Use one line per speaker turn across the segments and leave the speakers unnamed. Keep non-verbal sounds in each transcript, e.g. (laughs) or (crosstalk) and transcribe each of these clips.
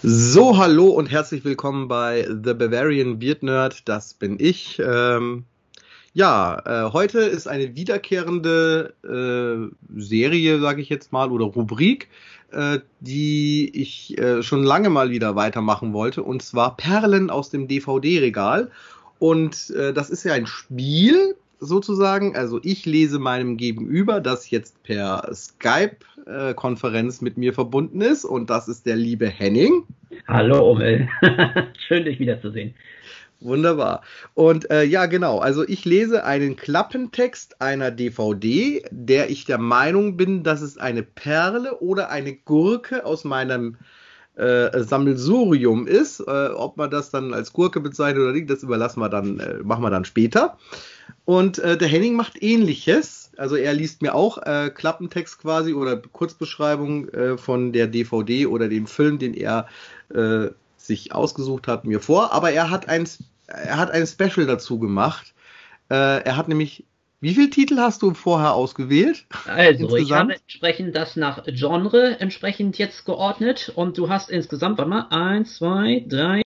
So, hallo und herzlich willkommen bei The Bavarian Beard Nerd. Das bin ich. Ähm, ja, äh, heute ist eine wiederkehrende äh, Serie, sage ich jetzt mal, oder Rubrik, äh, die ich äh, schon lange mal wieder weitermachen wollte, und zwar Perlen aus dem DVD-Regal. Und äh, das ist ja ein Spiel, sozusagen. Also ich lese meinem Gegenüber, das jetzt per Skype-Konferenz mit mir verbunden ist. Und das ist der liebe Henning.
Hallo, Omel. (laughs) Schön, dich wiederzusehen.
Wunderbar. Und äh, ja, genau. Also ich lese einen Klappentext einer DVD, der ich der Meinung bin, dass es eine Perle oder eine Gurke aus meinem äh, Sammelsurium ist. Äh, ob man das dann als Gurke bezeichnet oder nicht, das überlassen wir dann, äh, machen wir dann später. Und äh, der Henning macht ähnliches. Also er liest mir auch äh, Klappentext quasi oder Kurzbeschreibung äh, von der DVD oder dem Film, den er äh, sich ausgesucht hat, mir vor. Aber er hat ein, er hat ein Special dazu gemacht. Äh, er hat nämlich wie viele Titel hast du vorher ausgewählt?
Also, insgesamt? ich habe entsprechend das nach Genre entsprechend jetzt geordnet und du hast insgesamt, warte mal, 1, 2, 3,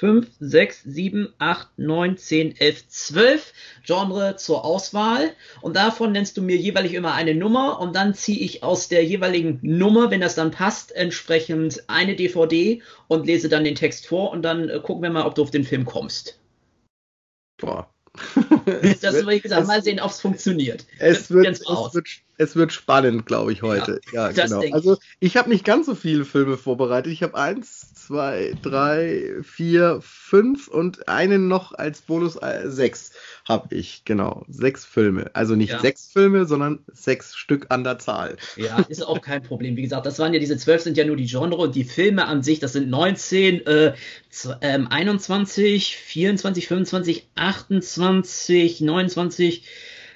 5, 6, 7, 8, 9, 10, 11, 12 Genre zur Auswahl und davon nennst du mir jeweilig immer eine Nummer und dann ziehe ich aus der jeweiligen Nummer, wenn das dann passt, entsprechend eine DVD und lese dann den Text vor und dann äh, gucken wir mal, ob du auf den Film kommst.
Boah, (laughs)
das wird, ich gesagt, mal sehen, ob es funktioniert.
Es wird, es, wird, es wird spannend, glaube ich, heute. Ja, ja genau. Also ich habe nicht ganz so viele Filme vorbereitet. Ich habe eins, zwei, drei, vier, fünf und einen noch als Bonus äh, sechs habe ich, genau. Sechs Filme. Also nicht ja. sechs Filme, sondern sechs Stück an der Zahl.
Ja, ist auch kein Problem. Wie gesagt, das waren ja diese zwölf sind ja nur die Genre und die Filme an sich, das sind 19, äh, 21, 24, 25, 28, 29,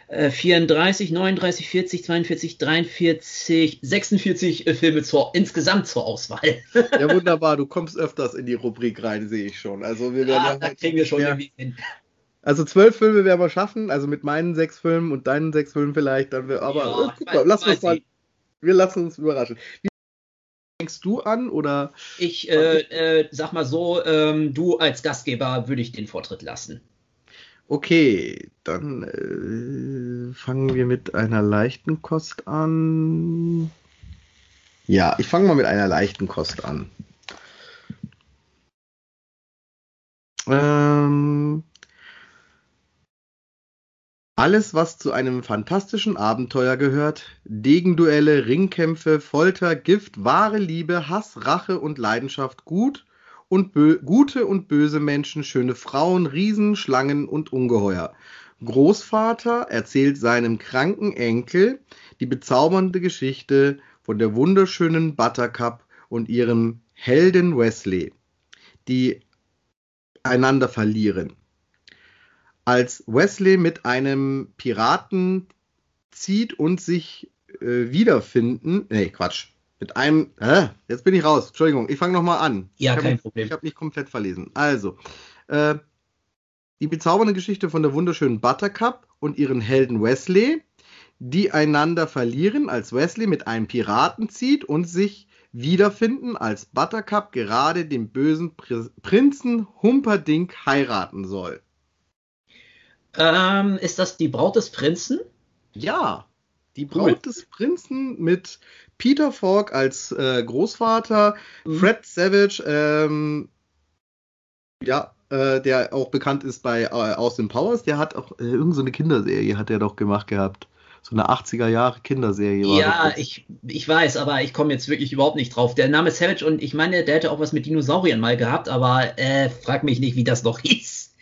34, 39, 40, 42, 43, 46 äh, Filme zur, insgesamt zur Auswahl. (laughs)
ja, wunderbar. Du kommst öfters in die Rubrik rein, sehe ich schon. Also wir werden ah, ja
da kriegen wir schon irgendwie hin.
Also zwölf Filme werden wir schaffen, also mit meinen sechs Filmen und deinen sechs Filmen vielleicht. Dann wir, aber ja, äh, guck mal, lass uns mal. Wir lassen uns überraschen. Wie fängst du an oder?
Ich äh, äh, sag mal so, ähm, du als Gastgeber würde ich den Vortritt lassen.
Okay, dann äh, fangen wir mit einer leichten Kost an. Ja, ich fange mal mit einer leichten Kost an. Ähm, alles, was zu einem fantastischen Abenteuer gehört, Degenduelle, Ringkämpfe, Folter, Gift, wahre Liebe, Hass, Rache und Leidenschaft, gut und gute und böse Menschen, schöne Frauen, Riesen, Schlangen und Ungeheuer. Großvater erzählt seinem kranken Enkel die bezaubernde Geschichte von der wunderschönen Buttercup und ihrem Helden Wesley, die einander verlieren als Wesley mit einem Piraten zieht und sich äh, wiederfinden. Nee, Quatsch. Mit einem. Äh, jetzt bin ich raus. Entschuldigung, ich fange nochmal an.
Ja,
ich
kein
hab,
Problem.
Ich habe nicht komplett verlesen. Also, äh, die bezaubernde Geschichte von der wunderschönen Buttercup und ihren Helden Wesley, die einander verlieren, als Wesley mit einem Piraten zieht und sich wiederfinden, als Buttercup gerade den bösen Prinzen Humperdinck heiraten soll.
Ähm, ist das die Braut des Prinzen?
Ja, die Braut cool. des Prinzen mit Peter Falk als äh, Großvater, mhm. Fred Savage, ähm, ja, äh, der auch bekannt ist bei äh, Austin Powers, der hat auch äh, irgendeine so Kinderserie hat er doch gemacht gehabt. So eine 80er Jahre Kinderserie
war Ja, ich, ich weiß, aber ich komme jetzt wirklich überhaupt nicht drauf. Der Name Savage und ich meine, der hätte auch was mit Dinosauriern mal gehabt, aber äh, frag mich nicht, wie das noch (laughs) hieß.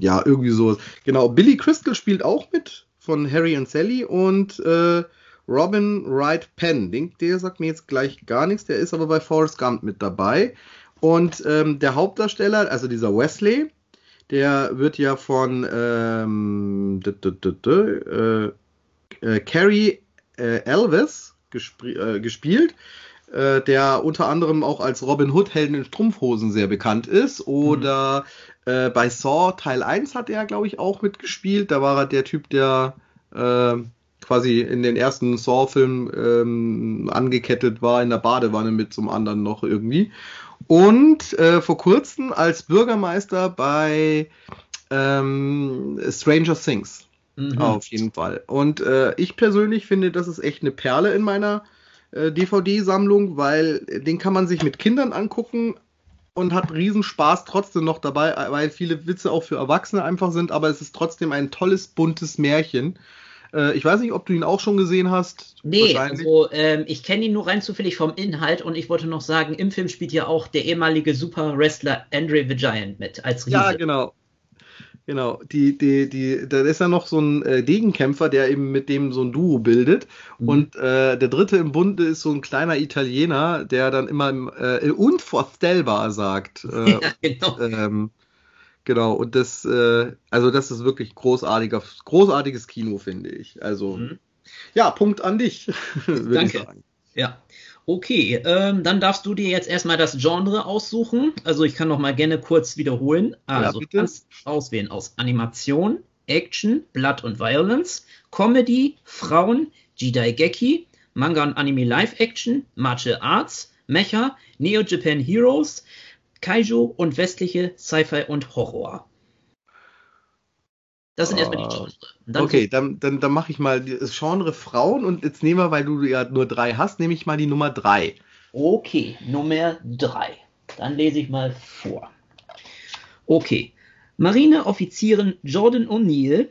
Ja, irgendwie so. Genau, Billy Crystal spielt auch mit von Harry und Sally und äh, Robin Wright Penn. Den, der sagt mir jetzt gleich gar nichts, der ist aber bei Forrest Gump mit dabei. Und ähm, der Hauptdarsteller, also dieser Wesley, der wird ja von ähm, äh, äh, Carrie äh, Elvis gespielt, der unter anderem auch als Robin Hood Helden in Strumpfhosen sehr bekannt ist. Oder äh, bei Saw Teil 1 hat er, glaube ich, auch mitgespielt. Da war er der Typ, der, äh, quasi in den ersten Saw-Filmen ähm, angekettet war in der Badewanne mit zum anderen noch irgendwie. Und äh, vor kurzem als Bürgermeister bei ähm, Stranger Things. Mhm. Auf jeden Fall. Und äh, ich persönlich finde, das ist echt eine Perle in meiner äh, DVD-Sammlung, weil den kann man sich mit Kindern angucken und hat Riesenspaß trotzdem noch dabei, weil viele Witze auch für Erwachsene einfach sind, aber es ist trotzdem ein tolles, buntes Märchen. Äh, ich weiß nicht, ob du ihn auch schon gesehen hast.
Nee, also ähm, ich kenne ihn nur rein zufällig vom Inhalt und ich wollte noch sagen, im Film spielt ja auch der ehemalige Super-Wrestler Andre the Giant mit als
Riese. Ja, genau. Genau, die, die, die, da ist ja noch so ein äh, Gegenkämpfer, der eben mit dem so ein Duo bildet. Mhm. Und äh, der dritte im Bunde ist so ein kleiner Italiener, der dann immer im, äh, unvorstellbar sagt. Äh, (laughs) ja, genau. Ähm, genau, und das, äh, also das ist wirklich großartiger, großartiges Kino, finde ich. Also, mhm. ja, Punkt an dich, (laughs)
würde ich sagen. Ja. Okay, ähm, dann darfst du dir jetzt erstmal das Genre aussuchen. Also ich kann noch mal gerne kurz wiederholen. Also ja, du kannst auswählen aus Animation, Action, Blood und Violence, Comedy, Frauen, Jidai Geki, Manga und Anime Live Action, Martial Arts, Mecha, Neo Japan Heroes, Kaiju und westliche Sci-Fi und Horror.
Das sind erstmal die Genre. Dann okay, dann, dann, dann mache ich mal das Genre Frauen und jetzt nehmen wir, weil du ja nur drei hast, nehme ich mal die Nummer drei.
Okay, Nummer drei. Dann lese ich mal vor. Okay. Marineoffizierin Jordan O'Neill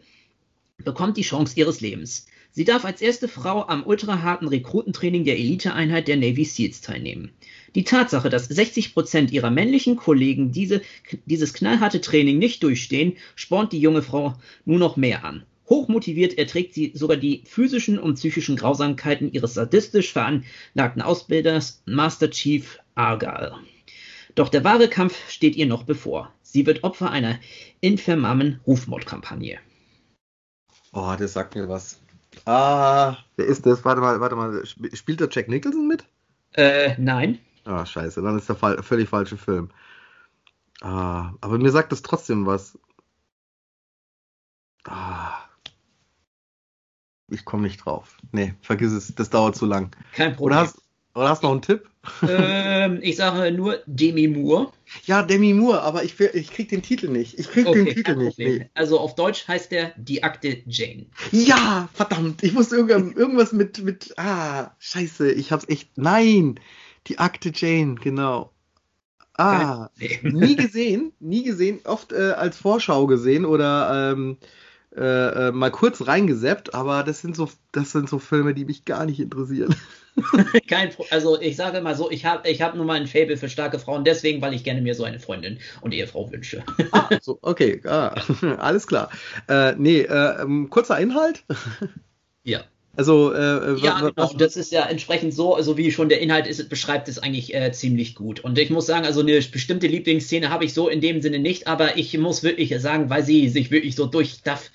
bekommt die Chance ihres Lebens. Sie darf als erste Frau am ultraharten Rekrutentraining der Eliteeinheit der Navy SEALs teilnehmen. Die Tatsache, dass 60 Prozent ihrer männlichen Kollegen diese, dieses knallharte Training nicht durchstehen, spornt die junge Frau nur noch mehr an. Hochmotiviert erträgt sie sogar die physischen und psychischen Grausamkeiten ihres sadistisch veranlagten Ausbilders Master Chief Argyle. Doch der wahre Kampf steht ihr noch bevor. Sie wird Opfer einer infamen Rufmordkampagne.
Oh, das sagt mir was. Ah, wer ist das? Warte mal, warte mal. Spielt der Jack Nicholson mit?
Äh, nein.
Ah, scheiße, dann ist der Fall, völlig falsche Film. Ah, aber mir sagt das trotzdem was. Ah. Ich komme nicht drauf. Nee, vergiss es, das dauert zu lang.
Kein Problem.
Oder hast, oder hast du noch einen Tipp?
Ähm, ich sage nur Demi Moore.
Ja, Demi Moore, aber ich, ich krieg den Titel nicht. Ich krieg okay, den Titel nicht. Nee.
Also auf Deutsch heißt der Die Akte Jane.
Ja, verdammt. Ich wusste irgendwas mit, mit. Ah, scheiße. Ich hab's echt. Nein. Die Akte Jane, genau. Ah, nie gesehen, nie gesehen, oft äh, als Vorschau gesehen oder ähm, äh, äh, mal kurz reingeseppt, aber das sind so, das sind so Filme, die mich gar nicht interessieren. (laughs)
Kein, also ich sage mal so, ich habe ich hab nur mal ein Fable für starke Frauen, deswegen, weil ich gerne mir so eine Freundin und Ehefrau wünsche.
ah, so, okay, ah, (laughs) alles klar. Äh, nee, äh, ähm, kurzer Inhalt.
ja.
Also, äh,
ja, genau. das ist ja entsprechend so, also wie schon der Inhalt ist, beschreibt es eigentlich äh, ziemlich gut. Und ich muss sagen, also eine bestimmte Lieblingsszene habe ich so in dem Sinne nicht, aber ich muss wirklich sagen, weil sie sich wirklich so durch tough,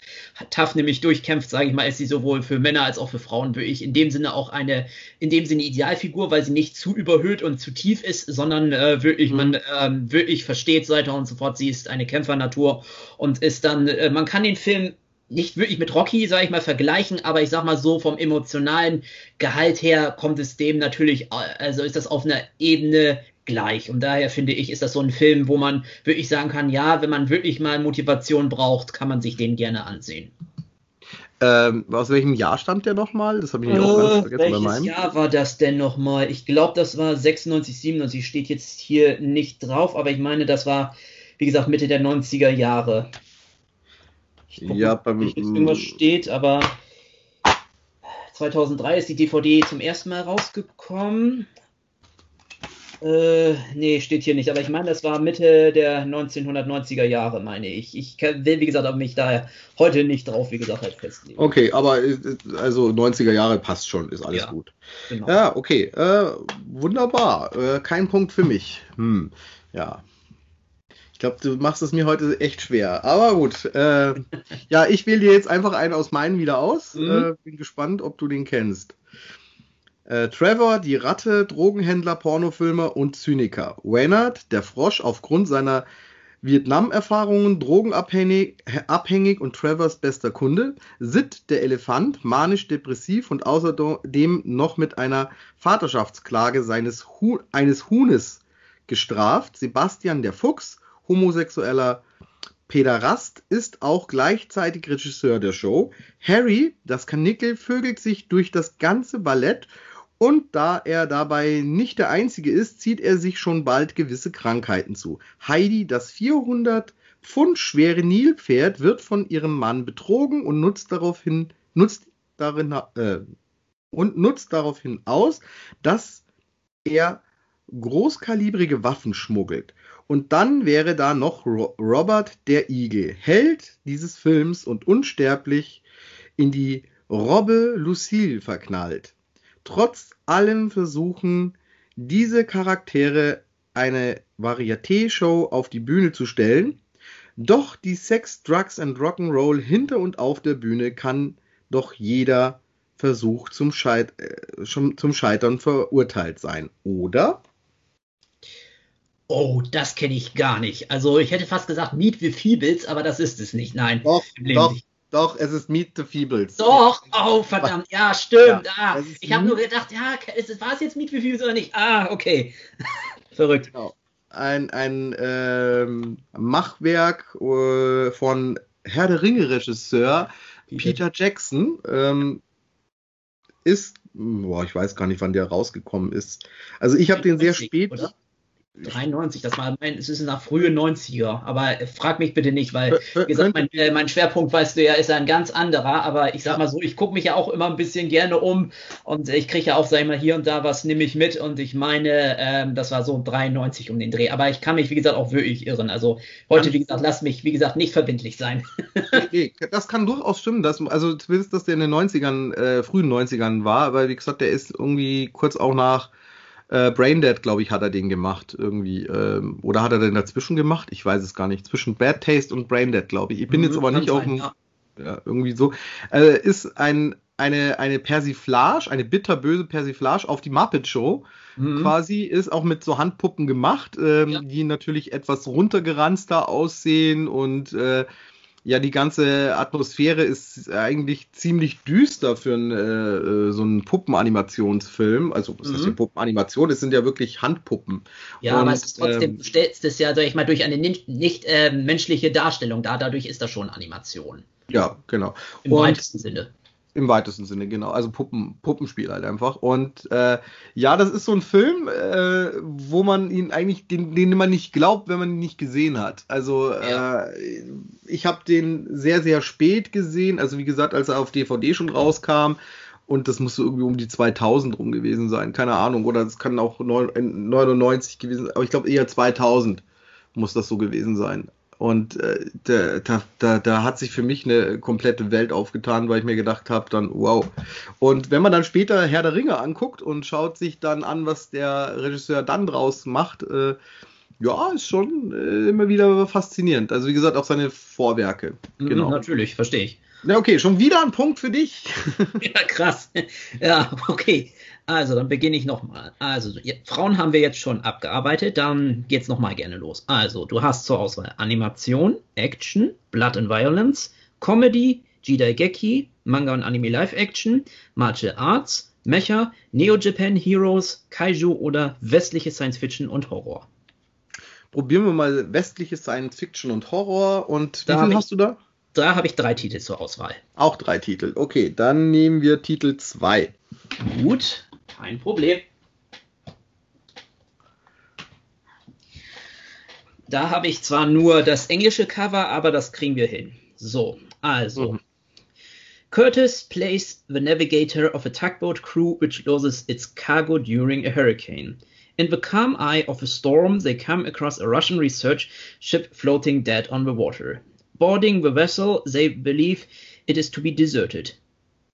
tough nämlich durchkämpft, sage ich mal, ist sie sowohl für Männer als auch für Frauen wirklich in dem Sinne auch eine, in dem Sinne Idealfigur, weil sie nicht zu überhöht und zu tief ist, sondern äh, wirklich, mhm. man ähm, wirklich versteht so weiter und so fort. Sie ist eine Kämpfernatur und ist dann, äh, man kann den Film nicht wirklich mit Rocky, sage ich mal, vergleichen, aber ich sag mal so, vom emotionalen Gehalt her kommt es dem natürlich, also ist das auf einer Ebene gleich. Und daher finde ich, ist das so ein Film, wo man wirklich sagen kann, ja, wenn man wirklich mal Motivation braucht, kann man sich den gerne ansehen.
Ähm, aus welchem Jahr stammt der nochmal? Das habe ich äh, auch ganz vergessen
welches bei meinem. Jahr war das denn nochmal? Ich glaube, das war 96, 97, steht jetzt hier nicht drauf, aber ich meine, das war, wie gesagt, Mitte der 90er Jahre.
Ich guck, ja, beim,
nicht, irgendwas steht, aber 2003 ist die DVD zum ersten Mal rausgekommen. Äh, nee, steht hier nicht, aber ich meine, das war Mitte der 1990er Jahre, meine ich. Ich will, wie gesagt, aber mich daher heute nicht drauf, wie gesagt, halt festlegen.
Okay, aber äh, also 90er Jahre passt schon, ist alles ja, gut. Genau. Ja, okay, äh, wunderbar. Äh, kein Punkt für mich. Hm, ja. Ich glaube, du machst es mir heute echt schwer. Aber gut. Äh, (laughs) ja, ich wähle dir jetzt einfach einen aus meinen wieder aus. Mhm. Äh, bin gespannt, ob du den kennst. Äh, Trevor, die Ratte, Drogenhändler, Pornofilmer und Zyniker. Waynard, der Frosch, aufgrund seiner Vietnam-Erfahrungen, drogenabhängig abhängig und Travers bester Kunde. Sid, der Elefant, manisch-depressiv und außerdem noch mit einer Vaterschaftsklage seines Hu eines Huhnes gestraft. Sebastian, der Fuchs, homosexueller Pederast, ist auch gleichzeitig Regisseur der Show. Harry, das Kanickel, vögelt sich durch das ganze Ballett und da er dabei nicht der Einzige ist, zieht er sich schon bald gewisse Krankheiten zu. Heidi, das 400 Pfund schwere Nilpferd, wird von ihrem Mann betrogen und nutzt daraufhin, nutzt darin, äh, und nutzt daraufhin aus, dass er großkalibrige Waffen schmuggelt. Und dann wäre da noch Robert der Igel, Held dieses Films und unsterblich in die Robbe Lucille verknallt trotz allem versuchen, diese Charaktere eine Varieté-Show auf die Bühne zu stellen. Doch die Sex, Drugs and Rock'n'Roll hinter und auf der Bühne kann doch jeder Versuch zum, Scheit äh, zum Scheitern verurteilt sein, oder?
Oh, das kenne ich gar nicht. Also ich hätte fast gesagt Meet the Feebles, aber das ist es nicht. Nein.
Doch, doch, doch, es ist Meet the Feebles.
Doch, oh verdammt, ja, stimmt. Ja, ah, ich habe nur gedacht, ja, war es jetzt Meet the Feebles oder nicht? Ah, okay. (laughs) Verrückt. Genau.
Ein, ein ähm, Machwerk äh, von Herr der Ringe-Regisseur Peter Jackson. Ähm, ist, boah, ich weiß gar nicht, wann der rausgekommen ist. Also ich habe den sehr spät. Oder?
93, das war mein, es ist nach frühe 90er, aber frag mich bitte nicht, weil, wie gesagt, mein, äh, mein Schwerpunkt, weißt du ja, ist ein ganz anderer, aber ich sag mal so, ich gucke mich ja auch immer ein bisschen gerne um und ich kriege ja auch, sag ich mal, hier und da was nehme ich mit und ich meine, ähm, das war so 93 um den Dreh, aber ich kann mich, wie gesagt, auch wirklich irren, also heute, wie gesagt, lass mich, wie gesagt, nicht verbindlich sein. (laughs)
nee, das kann durchaus stimmen, dass, also du willst, dass der in den 90ern, äh, frühen 90ern war, aber wie gesagt, der ist irgendwie kurz auch nach äh, Braindead, glaube ich, hat er den gemacht irgendwie. Ähm, oder hat er den dazwischen gemacht? Ich weiß es gar nicht. Zwischen Bad Taste und Braindead, glaube ich. Ich bin mhm, jetzt aber nicht auf dem. Ja. ja. irgendwie so. Äh, ist ein, eine, eine Persiflage, eine bitterböse Persiflage auf die Muppet Show. Mhm. Quasi ist auch mit so Handpuppen gemacht, ähm, ja. die natürlich etwas runtergeranzter aussehen und äh, ja, die ganze Atmosphäre ist eigentlich ziemlich düster für einen, äh, so einen Puppenanimationsfilm. Also, was mhm. heißt die Puppenanimation? Es sind ja wirklich Handpuppen.
Ja, Und, aber es ist trotzdem, ähm, du stellst es ja, sag ich mal, durch eine nicht, nicht äh, menschliche Darstellung da. Dadurch ist das schon Animation.
Ja, genau.
Im Und, weitesten Sinne.
Im weitesten Sinne, genau. Also Puppen, Puppenspiel halt einfach. Und äh, ja, das ist so ein Film, äh, wo man ihn eigentlich, den, den man nicht glaubt, wenn man ihn nicht gesehen hat. Also ja. äh, ich habe den sehr, sehr spät gesehen. Also wie gesagt, als er auf DVD schon rauskam. Und das muss irgendwie um die 2000 rum gewesen sein. Keine Ahnung. Oder es kann auch 99 gewesen sein. Aber ich glaube eher 2000 muss das so gewesen sein. Und äh, da, da, da hat sich für mich eine komplette Welt aufgetan, weil ich mir gedacht habe, dann wow. Und wenn man dann später Herr der Ringe anguckt und schaut sich dann an, was der Regisseur dann draus macht, äh, ja, ist schon äh, immer wieder faszinierend. Also wie gesagt, auch seine Vorwerke.
Mhm, genau. Natürlich, verstehe ich.
Ja, okay, schon wieder ein Punkt für dich. (laughs)
ja, krass. Ja, okay. Also, dann beginne ich nochmal. Also, Frauen haben wir jetzt schon abgearbeitet, dann geht's nochmal gerne los. Also, du hast zur Auswahl Animation, Action, Blood and Violence, Comedy, Jidaigeki, Manga und Anime Live Action, Martial Arts, Mecha, Neo Japan Heroes, Kaiju oder westliche Science Fiction und Horror.
Probieren wir mal westliche Science Fiction und Horror und da wie viel hast du da?
Da habe ich drei Titel zur Auswahl.
Auch drei Titel. Okay, dann nehmen wir Titel 2.
Gut, kein Problem. Da habe ich zwar nur das englische Cover, aber das kriegen wir hin. So, also. Mhm. Curtis plays the navigator of a tugboat crew which loses its cargo during a hurricane. In the calm eye of a storm, they come across a Russian research ship floating dead on the water. Boarding the vessel, they believe it is to be deserted.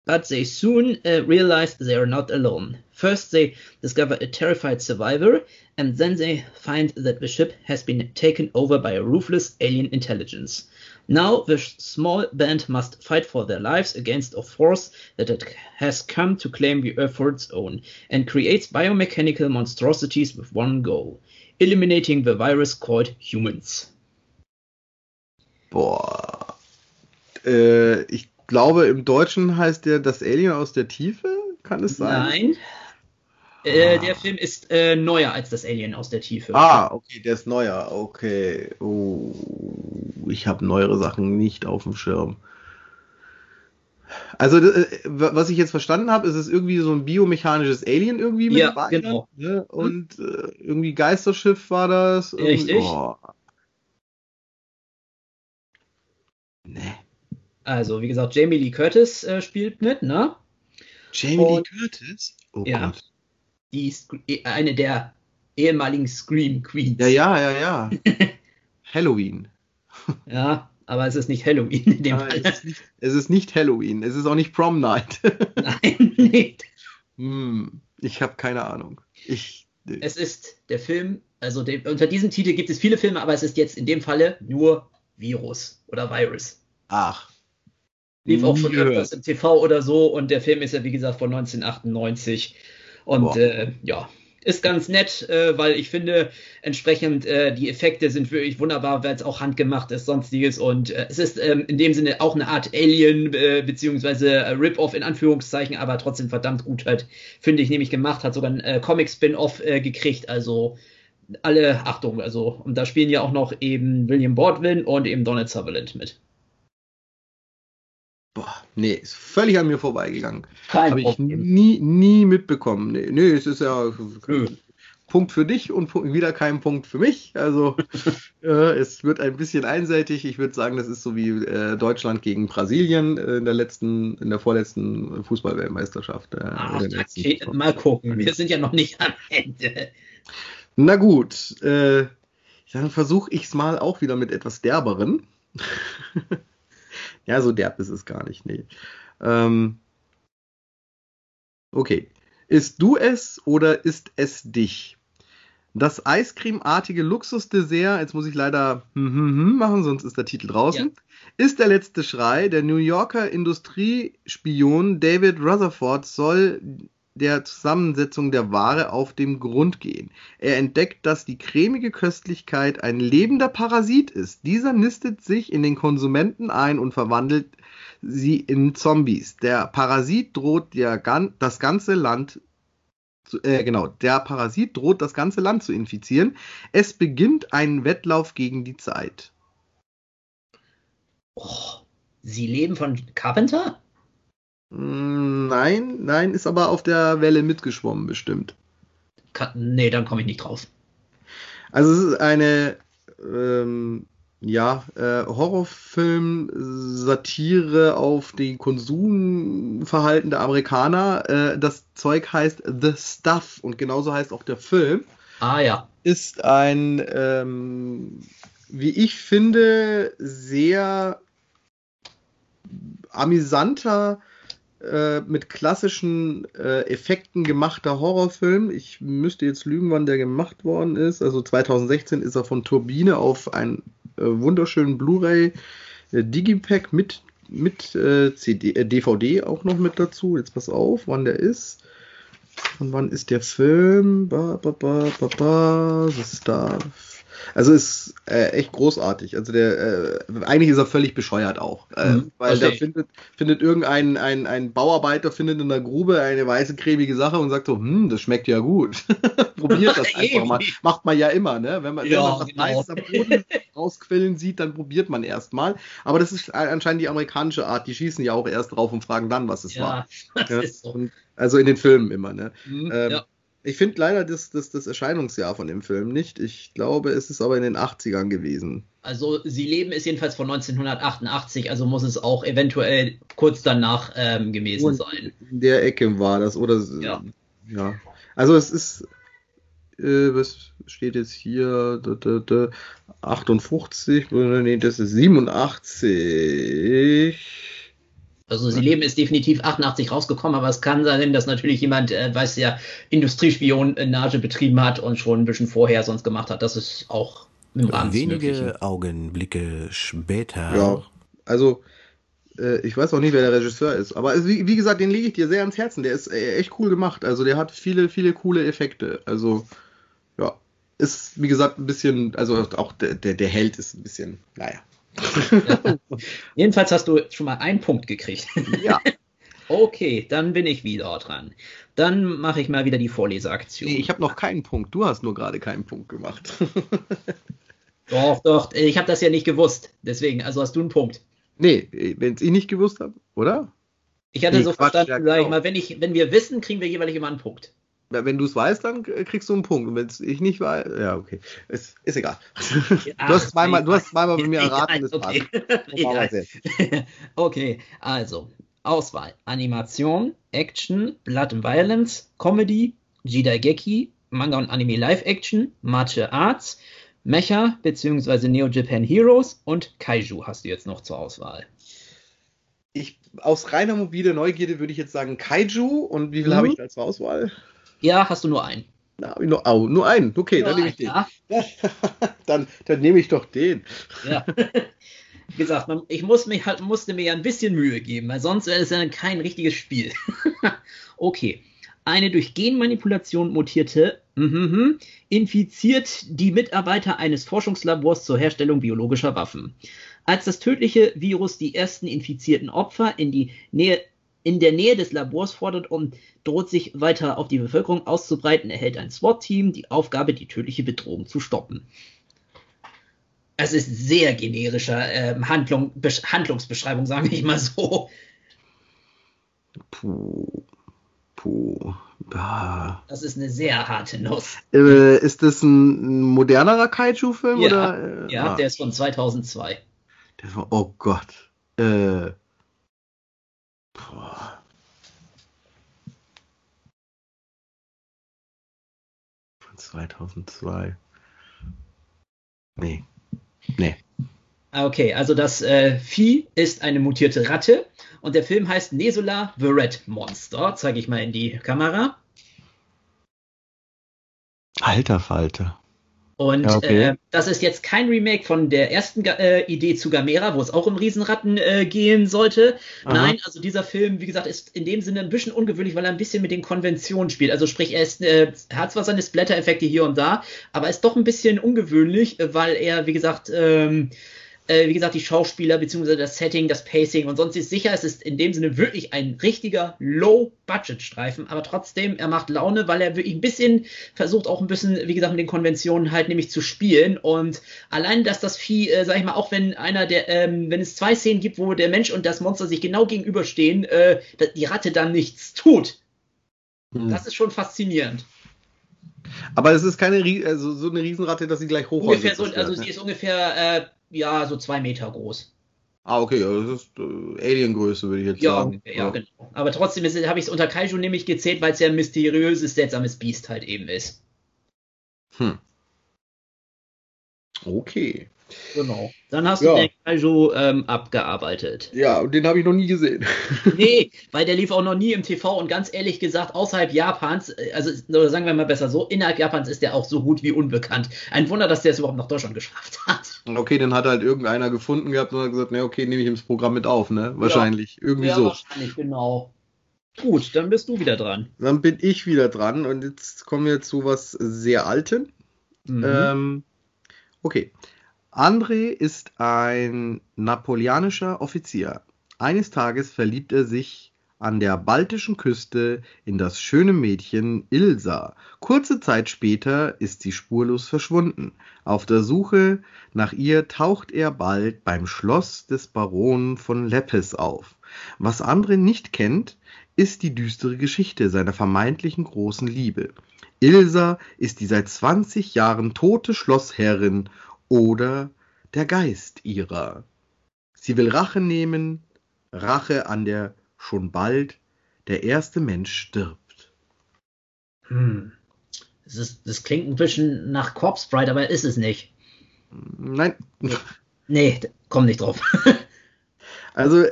But they soon uh, realize they are not alone. First, they discover a terrified survivor, and then they find that the ship has been taken over by a ruthless alien intelligence. Now, the small band must fight for their lives against a force that has come to claim the Earth for its own and creates biomechanical monstrosities with one goal eliminating the virus called humans.
Boah. Äh, ich glaube, im Deutschen heißt der Das Alien aus der Tiefe. Kann es sein?
Nein. Äh, der Film ist äh, neuer als das Alien aus der Tiefe.
Ah, okay, der ist neuer. Okay. Oh, ich habe neuere Sachen nicht auf dem Schirm. Also, äh, was ich jetzt verstanden habe, ist es irgendwie so ein biomechanisches Alien irgendwie mit
Ja,
dabei.
genau.
Ne? Und äh, irgendwie Geisterschiff war das. Irgendwie-
Richtig.
Oh. Ne.
Also, wie gesagt, Jamie Lee Curtis äh, spielt mit, ne?
Jamie Lee
Und-
Curtis? Oh
Ja.
Gott.
Die eh- eine der ehemaligen Scream Queens.
Ja, ja, ja, ja. (laughs) Halloween.
Ja, aber es ist nicht Halloween in dem
es,
Fall.
ist nicht, es ist nicht Halloween. Es ist auch nicht Prom Night. (laughs)
Nein, nicht.
hm, ich habe keine Ahnung. Ich.
Es ist der Film, also dem, unter diesem Titel gibt es viele Filme, aber es ist jetzt in dem Falle nur Virus oder Virus.
Ach.
Lief auch schon öfters im TV oder so und der Film ist ja wie gesagt von 1998 und äh, ja, ist ganz nett, äh, weil ich finde entsprechend äh, die Effekte sind wirklich wunderbar, weil es auch handgemacht ist, sonstiges. Und äh, es ist ähm, in dem Sinne auch eine Art Alien äh, beziehungsweise äh, Rip-Off in Anführungszeichen, aber trotzdem verdammt gut halt, finde ich nämlich gemacht, hat sogar ein äh, Comic-Spin-Off äh, gekriegt, also alle Achtung, also und da spielen ja auch noch eben William Baldwin und eben Donald Sutherland mit.
Nee, ist völlig an mir vorbeigegangen.
Kein
Habe ich nie, nie mitbekommen. Nee, nee, es ist ja
Nö.
Punkt für dich und wieder kein Punkt für mich. Also (laughs) äh, es wird ein bisschen einseitig. Ich würde sagen, das ist so wie äh, Deutschland gegen Brasilien äh, in der letzten, in der vorletzten Fußballweltmeisterschaft. Äh,
Ach,
der letzten-
okay, mal gucken. Wir sind ja noch nicht am Ende.
Na gut, äh, dann versuche ich es mal auch wieder mit etwas derberen. (laughs) ja, so derb ist es gar nicht, nee. Ähm, okay. Isst du es oder ist es dich? Das eiscremartige Luxusdessert, jetzt muss ich leider hm, hm, hm machen, sonst ist der Titel draußen, ist der letzte Schrei. Der New Yorker Industriespion David Rutherford soll der Zusammensetzung der Ware auf den Grund gehen. Er entdeckt, dass die cremige Köstlichkeit ein lebender Parasit ist. Dieser nistet sich in den Konsumenten ein und verwandelt sie in Zombies. Der Parasit droht der, gan- das ganze Land zu, äh, genau, der Parasit droht das ganze Land zu infizieren. Es beginnt ein Wettlauf gegen die Zeit.
Oh, Sie leben von Carpenter?
Mm, Nein, nein, ist aber auf der Welle mitgeschwommen bestimmt.
Ka nee, dann komme ich nicht drauf.
Also es ist eine ähm, ja, äh, Horrorfilm, Satire auf die Konsumverhalten der Amerikaner. Äh, das Zeug heißt The Stuff und genauso heißt auch der Film.
Ah ja.
Ist ein, ähm, wie ich finde, sehr amüsanter, äh, mit klassischen äh, Effekten gemachter Horrorfilm. Ich müsste jetzt lügen, wann der gemacht worden ist. Also 2016 ist er von Turbine auf einen äh, wunderschönen Blu-ray äh, Digipack mit mit äh, CD, DVD auch noch mit dazu. Jetzt pass auf, wann der ist. Und wann ist der Film? Ba, ba, ba, ba, ba, The Stuff. Also ist äh, echt großartig. Also der äh, eigentlich ist er völlig bescheuert auch, äh,
Mhm,
weil da findet findet irgendein ein, ein Bauarbeiter findet in der Grube eine weiße cremige Sache und sagt so, hm, das schmeckt ja gut. (laughs) probiert das (laughs) einfach mal. Macht man ja immer, ne? Wenn man,
Ja,
wenn man was
genau.
Weißes am Boden (laughs) rausquillen sieht, dann probiert man erst mal. Aber das ist anscheinend die amerikanische Art. Die schießen ja auch erst drauf und fragen dann, was es war.
Ja, das
Ja,
ist so.
und, also in den Filmen immer, ne?
Hm,
Ähm,
ja.
Ich finde leider das, das, das Erscheinungsjahr von dem Film nicht. Ich glaube, es ist aber in den 80ern gewesen.
Also Sie leben ist jedenfalls von 1988, also muss es auch eventuell kurz danach ähm, gewesen
Und
sein.
In der Ecke war das, oder?
Ja.
ja. Also es ist, äh, was steht jetzt hier? Da, da, da, 58, nee, das ist 87.
Also Sie leben ist definitiv 88 rausgekommen, aber es kann sein, dass natürlich jemand, äh, weiß ja, Industriespionage betrieben hat und schon ein bisschen vorher sonst gemacht hat. Das ist auch im Rahmen.
Wenige Augenblicke später.
Ja, also äh, ich weiß auch nicht, wer der Regisseur ist, aber es, wie, wie gesagt, den lege ich dir sehr ans Herzen. Der ist äh, echt cool gemacht. Also der hat viele, viele coole Effekte. Also ja, ist wie gesagt ein bisschen, also auch der, der, der Held ist ein bisschen, naja,
Ja. (laughs) Jedenfalls hast du schon mal einen Punkt gekriegt.
Ja. (laughs)
Okay, dann bin ich wieder dran. Dann mache ich mal wieder die Vorleseaktion.
Nee, ich habe noch keinen Punkt. Du hast nur gerade keinen Punkt gemacht. (laughs)
Doch, doch, ich habe das ja nicht gewusst. Deswegen, also hast du einen Punkt.
nee, wenn ich nicht gewusst habe, oder?
Ich hatte
Nee,
so
Quatsch,
verstanden,
ja,
sag ich
genau.
mal, wenn, ich, wenn wir wissen, kriegen wir jeweilig immer einen Punkt.
Ja, Wenn du es weißt, dann äh, kriegst du einen Punkt. Und wenn ich nicht weiß, ja, okay. Ist, ist egal. du hast zweimal, du hast zweimal bei mir (laughs) erraten, das
okay.
passt. (laughs) (laughs)
Okay, also Auswahl: Animation, Action, Blood and Violence, Comedy, Jidaigeki, Manga und Anime Live Action, Martial Arts, Mecha bzw. Neo Japan Heroes und Kaiju hast du jetzt noch zur Auswahl.
Ich, aus reiner mobile Neugierde würde ich jetzt sagen Kaiju. Und wie viel
Mhm.
habe ich als Auswahl?
Ja, hast du nur einen.
Na, nur, au, nur einen. Okay, dann
Nur
nehme ich den.
ja. (laughs)
dann, dann nehme ich doch den.
Ja. (laughs) Wie gesagt, man, ich muss mich halt, musste mir ja ein bisschen Mühe geben, weil sonst wäre es ja kein richtiges Spiel. (laughs) okay. Eine durch Genmanipulation mutierte mhm, infiziert die Mitarbeiter eines Forschungslabors zur Herstellung biologischer Waffen. Als das tödliche Virus die ersten infizierten Opfer in, die Nähe, in der Nähe des Labors fordert und droht sich weiter auf die Bevölkerung auszubreiten, erhält ein SWAT-Team die Aufgabe, die tödliche Bedrohung zu stoppen. Es ist sehr generischer ähm, Handlung, Besch Handlungsbeschreibung, sage ich mal so.
Puh. Puh. Ah.
Das ist eine sehr harte Nuss.
Äh, ist das ein modernerer Kaiju-Film?
Ja,
oder? äh,
Ja,
ah,
der ist von 2002.
der war, oh Gott. Äh, boah. Von 2002. Nee. Nee.
Ah, Okay, also das äh, Vieh ist eine mutierte Ratte und der Film heißt Nesula the Red Monster. Zeige ich mal in die Kamera.
Alter Falter.
Und
Ja, okay.
äh, das ist jetzt kein Remake von der ersten äh, Idee zu Gamera, wo es auch um Riesenratten äh, gehen sollte.
Aha.
Nein, also dieser Film, wie gesagt, ist in dem Sinne ein bisschen ungewöhnlich, weil er ein bisschen mit den Konventionen spielt. Also sprich, er ist, äh, hat zwar seine Splatter-Effekte hier und da, aber ist doch ein bisschen ungewöhnlich, weil er, wie gesagt, ähm, äh, wie gesagt, die Schauspieler bzw. das Setting, das Pacing und sonst ist sicher, es ist in dem Sinne wirklich ein richtiger Low-Budget-Streifen, aber trotzdem, er macht Laune, weil er wirklich ein bisschen versucht auch ein bisschen, wie gesagt, mit den Konventionen halt nämlich zu spielen und allein, dass das Vieh, äh, sag ich mal, auch wenn einer der, ähm, wenn es zwei Szenen gibt, wo der Mensch und das Monster sich genau gegenüberstehen, äh, die Ratte dann nichts tut,
Hm.
das ist schon faszinierend.
Aber es ist keine also so eine Riesenratte, dass sie gleich hoch
Ungefähr so, also sie ist ungefähr, äh, ja, so zwei Meter groß.
Ah, okay, das ist äh, Alien-Größe, würde ich jetzt
Ja,
sagen.
ungefähr, ja, genau. Aber trotzdem habe ich es unter Kaiju nämlich gezählt, weil es ja ein mysteriöses, seltsames Biest halt eben ist.
Hm. Okay.
Genau. Dann hast
Ja.
du den Kaiju ähm, abgearbeitet.
Ja, und den habe ich noch nie gesehen. (laughs)
Nee, weil der lief auch noch nie im TV und ganz ehrlich gesagt, außerhalb Japans, äh, also sagen wir mal besser so, innerhalb Japans ist der auch so gut wie unbekannt. Ein Wunder, dass der es überhaupt nach Deutschland geschafft hat.
Okay, den hat halt irgendeiner gefunden gehabt und hat gesagt, na okay, nehme ich ins Programm mit auf, ne? Wahrscheinlich. Irgendwie
ja,
so.
wahrscheinlich, genau. Gut, dann bist du wieder dran.
Dann bin ich wieder dran und jetzt kommen wir zu was sehr Altem.
Mhm.
Ähm, okay. André ist ein napoleonischer Offizier. Eines Tages verliebt er sich an der baltischen Küste in das schöne Mädchen Ilsa. Kurze Zeit später ist sie spurlos verschwunden. Auf der Suche nach ihr taucht er bald beim Schloss des Baronen von Leppes auf. Was André nicht kennt, ist die düstere Geschichte seiner vermeintlichen großen Liebe. Ilsa ist die seit 20 Jahren tote Schlossherrin oder der Geist ihrer. Sie will Rache nehmen, Rache an der schon bald der erste Mensch stirbt.
Hm. Das, ist, das klingt ein bisschen nach Corpse Bride, aber ist es nicht.
Nein,
Nee, d- komm nicht drauf. (laughs)
also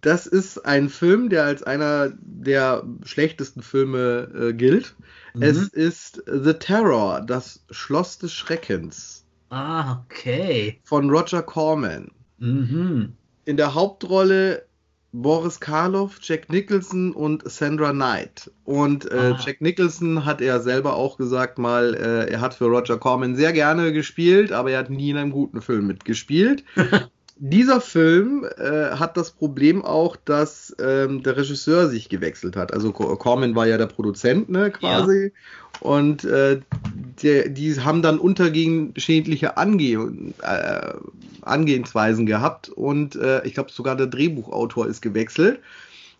das ist ein Film, der als einer der schlechtesten Filme äh, gilt. Es
Mhm.
ist The Terror, das Schloss des Schreckens
Ah, okay.
von Roger Corman.
Mhm.
In der Hauptrolle Boris Karloff, Jack Nicholson und Sandra Knight. Und äh,
Ah.
Jack Nicholson hat er selber auch gesagt mal, äh, er hat für Roger Corman sehr gerne gespielt, aber er hat nie in einem guten Film mitgespielt. (laughs) Dieser Film äh, hat das Problem auch, dass ähm, der Regisseur sich gewechselt hat. Also Co- Corman war ja der Produzent, ne, quasi. Und äh, der, die haben dann untergegenschädliche Ange äh, Angehensweisen gehabt und äh, ich glaube sogar der Drehbuchautor ist gewechselt.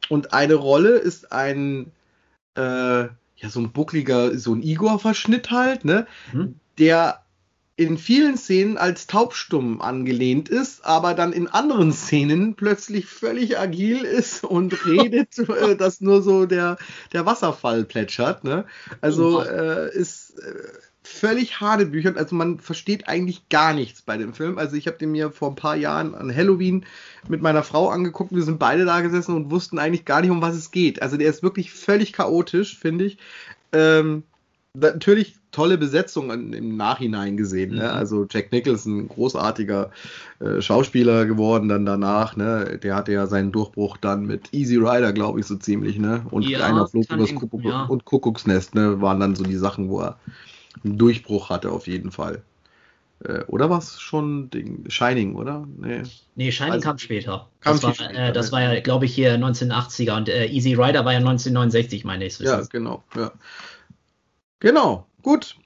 Und eine Rolle ist ein äh, ja so ein buckliger, so ein Igor-Verschnitt halt, ne?
Mhm.
Der in vielen Szenen als taubstumm angelehnt ist, aber dann in anderen Szenen plötzlich völlig agil ist und (laughs) redet, äh, dass nur so der, der Wasserfall plätschert. Ne? Also äh, ist äh, völlig hanebüchern. Also man versteht eigentlich gar nichts bei dem Film. Also ich habe den mir vor ein paar Jahren an Halloween mit meiner Frau angeguckt. Wir sind beide da gesessen und wussten eigentlich gar nicht, um was es geht. Also der ist wirklich völlig chaotisch, finde ich. Ähm, natürlich tolle Besetzung im Nachhinein gesehen. Ne?
Mhm.
Also Jack Nicholson, großartiger äh, Schauspieler geworden dann danach. Ne? Der hatte ja seinen Durchbruch dann mit Easy Rider, glaube ich, so ziemlich. Ne? Und
Ja,
einer flog übers Kuckuck
ja.
und Kuckucksnest. Ne? Waren dann so die Sachen, wo er einen Durchbruch hatte auf jeden Fall. Äh, oder was schon Ding? Shining, oder? Nee.
Nee, Shining
Also-
kam später.
Kam
das war,
später,
äh, das
ne?
war ja, glaube ich, hier 1980er und äh, Easy Rider war ja 1969, meine ich.
Ja, genau. Ja. Genau, gut.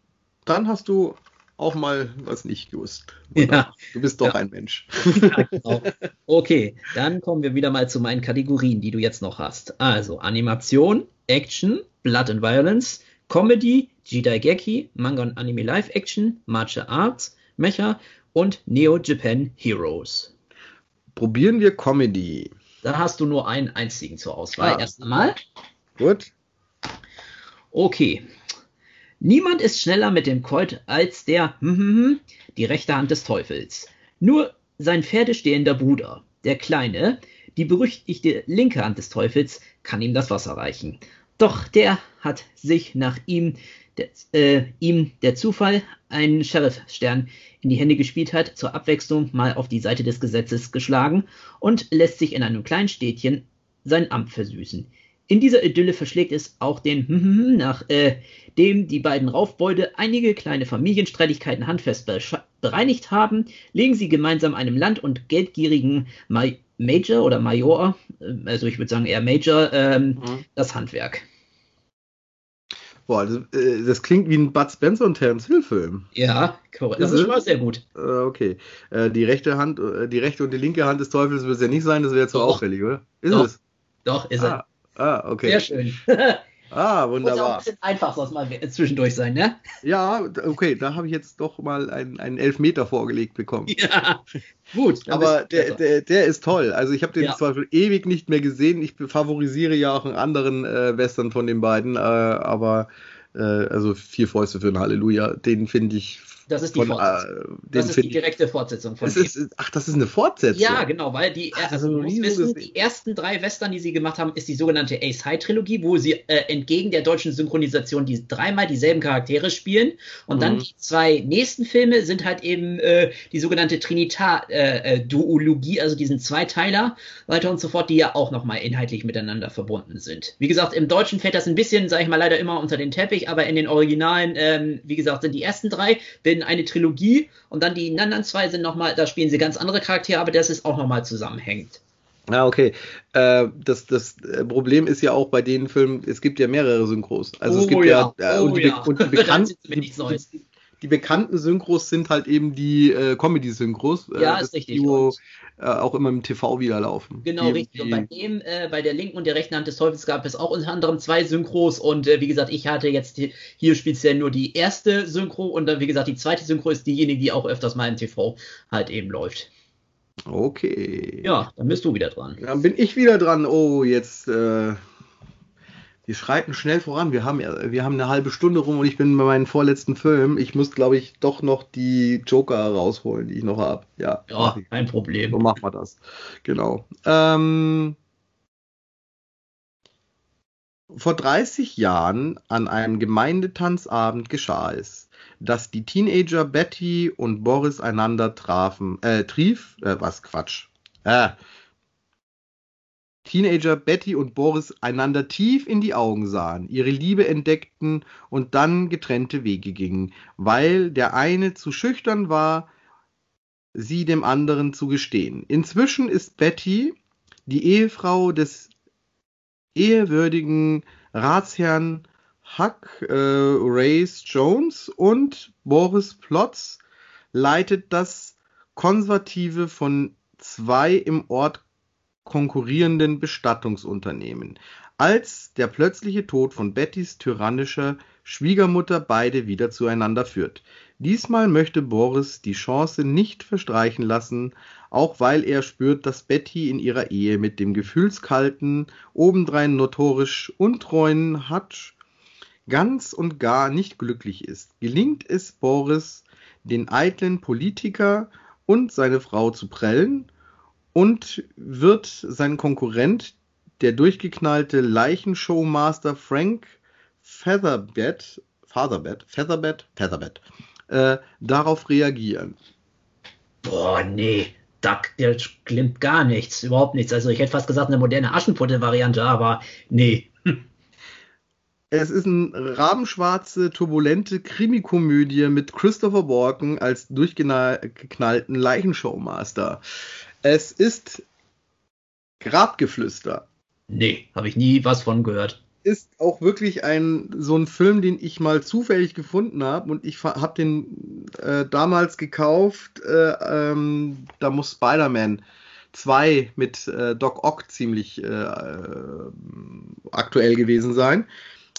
Dann hast du auch mal was nicht gewusst.
Ja.
Du bist doch
Ja.
ein Mensch. (laughs)
Ja, genau. Okay, dann kommen wir wieder mal zu meinen Kategorien, die du jetzt noch hast. Also Animation, Action, Blood and Violence, Comedy, Jidaigeki, Manga und Anime Live Action, Martial Arts, Mecha und Neo Japan Heroes.
Probieren wir Comedy.
Da hast du nur einen einzigen zur Auswahl.
Ah.
Erst einmal.
Gut.
Okay. Niemand ist schneller mit dem Colt als der, hm, hm, hm, die rechte Hand des Teufels. Nur sein pferdestehender Bruder, der Kleine, die berüchtigte linke Hand des Teufels, kann ihm das Wasser reichen. Doch der hat sich nach ihm, der, äh, ihm der Zufall einen Sheriff-Stern in die Hände gespielt hat, zur Abwechslung mal auf die Seite des Gesetzes geschlagen und lässt sich in einem kleinen Städtchen sein Amt versüßen. In dieser Idylle verschlägt es auch den hm, (laughs) nach äh, dem die beiden Raufbeute einige kleine Familienstreitigkeiten handfest bereinigt haben, legen sie gemeinsam einem land- und geldgierigen Ma Major oder Major, äh, also ich würde sagen eher Major, ähm, das Handwerk.
Boah, das, äh, das klingt wie ein Bud Spencer und Terence Hill Film.
Ja, korrekt. Das
Ist
schon mal sehr gut.
Äh, okay. Äh, die rechte Hand, äh, die rechte und die linke Hand des Teufels wird es ja nicht sein, das wäre zu auffällig, oder? Ist
Doch.
es?
Doch, ist
Ah, ah, okay.
Sehr schön. (laughs)
Ah,
Muss auch ein
wunderbar.
bisschen einfach sonst mal zwischendurch sein, ne?
Ja, okay, da habe ich jetzt doch mal einen, einen Elfmeter vorgelegt bekommen.
Ja. Gut.
Aber der, der, der ist toll. Also ich habe den
Ja.
zwar schon ewig nicht mehr gesehen. Ich favorisiere ja auch einen anderen äh, Western von den beiden, äh, aber äh, also vier Fäuste für ein Halleluja, den finde ich
Das ist die
von,
Fortsetzung.
äh,
Das ist die direkte Fortsetzung von dem.
ist, ach, das ist eine Fortsetzung.
Ja, genau, weil die,
Ach, das
also du musst wissen, die ersten drei Western, die sie gemacht haben, ist die sogenannte Ace High Trilogie, wo sie äh, entgegen der deutschen Synchronisation die dreimal dieselben Charaktere spielen. Und dann
Mhm.
die zwei nächsten Filme sind halt eben äh, die sogenannte Trinitar-Duologie, also diesen Zweiteiler, weiter und so fort, die ja auch nochmal inhaltlich miteinander verbunden sind. Wie gesagt, im Deutschen fällt das ein bisschen, sage ich mal, leider immer unter den Teppich, aber in den Originalen, ähm, wie gesagt, sind die ersten drei, bilden eine Trilogie und dann die anderen zwei sind nochmal, da spielen sie ganz andere Charaktere, aber das ist auch nochmal zusammenhängend.
Ja, okay. Äh, das, das äh, Problem ist ja auch bei den Filmen, es gibt ja mehrere Synchros. Also es
Oh
gibt ja,
ja,
äh,
oh
und, die,
ja.
Und die (laughs) bekannten, die, bekannten Synchros sind halt eben die äh, Comedy-Synchros, äh,
Ja, ist richtig.
die äh, auch immer im TV wieder laufen.
Genau,
die,
richtig. Und bei dem, äh, bei der linken und der rechten Hand des Teufels gab es auch unter anderem zwei Synchros. Und äh, wie gesagt, ich hatte jetzt hier speziell nur die erste Synchro und dann, wie gesagt, die zweite Synchro ist diejenige, die auch öfters mal im TV halt eben läuft.
okay.
Ja, dann bist du wieder dran.
Dann bin ich wieder dran. Oh, jetzt. Wir schreiten schnell voran. Wir haben, wir haben eine halbe Stunde rum und ich bin bei meinem vorletzten Film. Ich muss, glaube ich, doch noch die Joker rausholen, die ich noch habe. Ja,
Ja, kein
so
Problem.
machen wir das. Genau. Ähm, vor 30 Jahren an einem Gemeindetanzabend geschah es, dass die Teenager Betty und Boris einander trafen, äh, trief, äh, was Quatsch. Äh, Teenager Betty und Boris einander tief in die Augen sahen, ihre Liebe entdeckten und dann getrennte Wege gingen, weil der eine zu schüchtern war, sie dem anderen zu gestehen. Inzwischen ist Betty die Ehefrau des ehrwürdigen Ratsherrn Huck äh, Race Jones und Boris Plotz leitet das konservative von zwei im Ort konkurrierenden Bestattungsunternehmen. Als der plötzliche Tod von Bettys tyrannischer Schwiegermutter beide wieder zueinander führt. Diesmal möchte Boris die Chance nicht verstreichen lassen, auch weil er spürt, dass Betty in ihrer Ehe mit dem gefühlskalten, obendrein notorisch untreuen Hutch ganz und gar nicht glücklich ist. Gelingt es Boris, den eitlen Politiker und seine Frau zu prellen, und wird sein Konkurrent, der durchgeknallte Leichenshowmaster Frank Featherbed, Featherbed, Featherbed, Featherbed, äh, darauf reagieren.
Boah, nee, da klingt gar nichts, überhaupt nichts. Also ich hätte fast gesagt eine moderne Aschenputte-Variante, aber nee.
Es ist eine rabenschwarze, turbulente Krimikomödie mit Christopher Walken als durchgeknallten Leichenshowmaster. Es ist Grabgeflüster.
Nee, habe ich nie was von gehört.
Ist auch wirklich ein so ein Film, den ich mal zufällig gefunden habe und ich habe den äh, damals gekauft. Äh, ähm, da muss Spider-Man 2 mit äh, Doc Ock ziemlich äh, aktuell gewesen sein,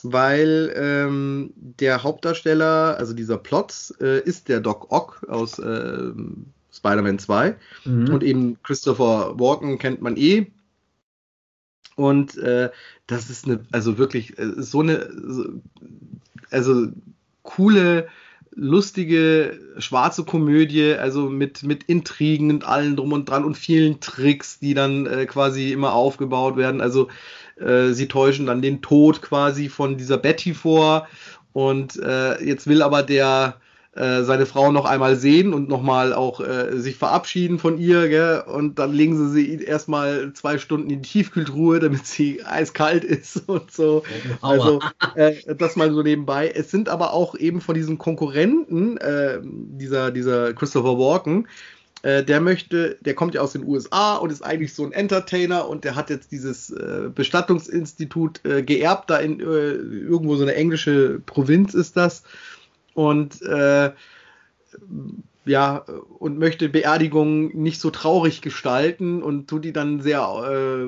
weil ähm, der Hauptdarsteller, also dieser Plot, äh, ist der Doc Ock aus ähm, Spider-Man 2. Mhm. Und eben Christopher Walken kennt man eh. Und äh, das ist eine, also wirklich äh, so eine, also coole, lustige, schwarze Komödie, also mit, mit Intrigen und allem drum und dran und vielen Tricks, die dann äh, quasi immer aufgebaut werden. Also äh, sie täuschen dann den Tod quasi von dieser Betty vor und äh, jetzt will aber der äh, seine Frau noch einmal sehen und nochmal auch äh, sich verabschieden von ihr, gell? und dann legen sie sie erstmal zwei Stunden in die Tiefkühltruhe, damit sie eiskalt ist (laughs) und so. Also äh, das mal so nebenbei. Es sind aber auch eben von diesen Konkurrenten, äh, dieser, dieser Christopher Walken, äh, der möchte, der kommt ja aus den USA und ist eigentlich so ein Entertainer und der hat jetzt dieses äh, Bestattungsinstitut geerbt, da in irgendwo so eine englische Provinz ist das und äh, ja, und möchte Beerdigungen nicht so traurig gestalten und tut die dann sehr äh,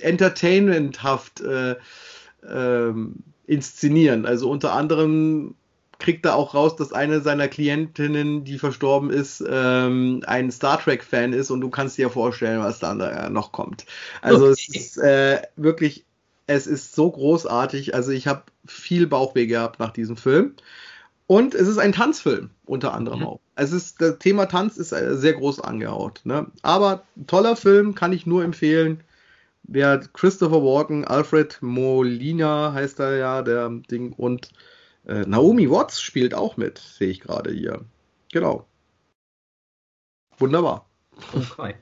entertainmenthaft äh, äh, inszenieren. Also unter anderem kriegt er auch raus, dass eine seiner Klientinnen, die verstorben ist, ähm, ein Star Trek-Fan ist und du kannst dir vorstellen, was da noch kommt. Also okay. es ist äh, wirklich es ist so großartig. Also ich habe viel Bauchweh gehabt nach diesem Film. Und es ist ein Tanzfilm, unter anderem mhm. auch. Es ist, das Thema Tanz ist äh, sehr groß angehaut. Ne? Aber toller Film, kann ich nur empfehlen. Wer Christopher Walken, Alfred Molina heißt er ja, der Ding. Und äh, Naomi Watts spielt auch mit, sehe ich gerade hier. Genau. Wunderbar.
Okay.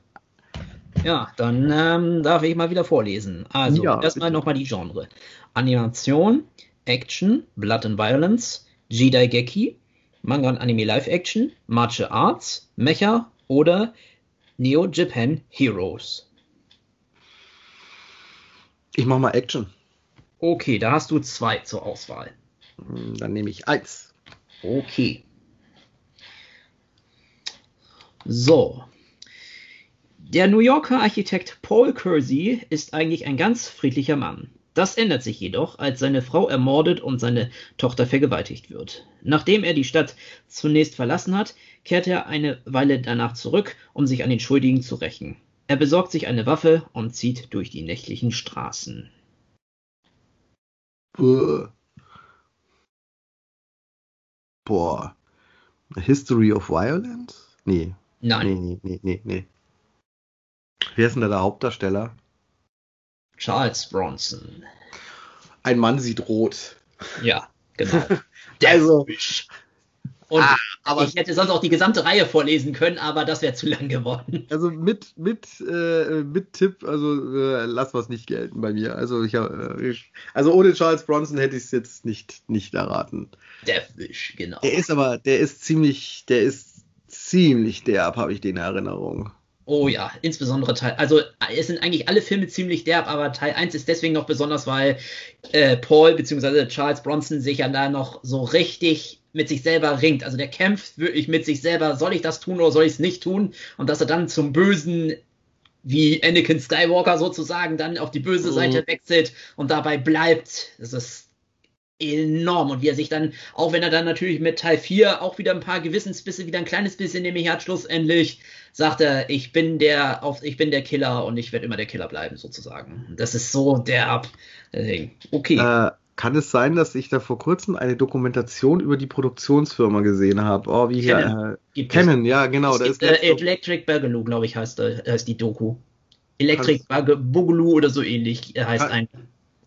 Ja, dann ähm, darf ich mal wieder vorlesen. Also, ja, erstmal nochmal die Genre. Animation, Action, Blood and Violence, Jedi Geki, Manga und Anime Live Action, Martial Arts, Mecha oder Neo Japan Heroes.
Ich mach mal Action.
Okay, da hast du zwei zur Auswahl.
Hm, dann nehme ich eins.
Okay. So, der New Yorker Architekt Paul Kersey ist eigentlich ein ganz friedlicher Mann. Das ändert sich jedoch, als seine Frau ermordet und seine Tochter vergewaltigt wird. Nachdem er die Stadt zunächst verlassen hat, kehrt er eine Weile danach zurück, um sich an den Schuldigen zu rächen. Er besorgt sich eine Waffe und zieht durch die nächtlichen Straßen.
Boah. History of Violence? Nee.
Nein.
Nee, nee, nee, nee. Wer ist denn da der Hauptdarsteller?
Charles Bronson.
Ein Mann sieht rot.
Ja, genau. (laughs)
also,
Und
Ah, aber-
ich hätte sonst auch die gesamte Reihe vorlesen können, aber das wäre zu lang geworden.
Also mit, mit, äh, mit Tipp, also äh, lass was nicht gelten bei mir. Also ich, äh, ich also ohne Charles Bronson hätte ich es jetzt nicht, nicht erraten.
Deathwish, genau.
Der ist aber, der ist ziemlich, der ist ziemlich derb, habe ich den in Erinnerung.
Oh ja, insbesondere Teil. Also es sind eigentlich alle Filme ziemlich derb, aber Teil 1 ist deswegen noch besonders, weil äh, Paul bzw. Charles Bronson sich ja da noch so richtig mit sich selber ringt. Also der kämpft wirklich mit sich selber, soll ich das tun oder soll ich es nicht tun? Und dass er dann zum Bösen wie Anakin Skywalker sozusagen dann auf die böse
Mhm.
Seite wechselt und dabei bleibt. Das ist enorm. Und wie er sich dann, auch wenn er dann natürlich mit Teil 4 auch wieder ein paar Gewissensbisse, wieder ein kleines bisschen nämlich hat, schlussendlich sagt er, ich bin der, auf, ich bin der Killer und ich werde immer der Killer bleiben, sozusagen. Das ist so derb. Deswegen, Okay.
Äh, kann es sein, dass ich da vor kurzem eine Dokumentation über die Produktionsfirma gesehen habe? Oh, wie hier?
Canon.
Äh. Canon, ja, genau. Da
gibt,
ist
äh, Electric Boogaloo, glaube ich, heißt, äh, heißt die Doku. Electric Boogaloo oder so ähnlich äh, heißt
Kann-
ein.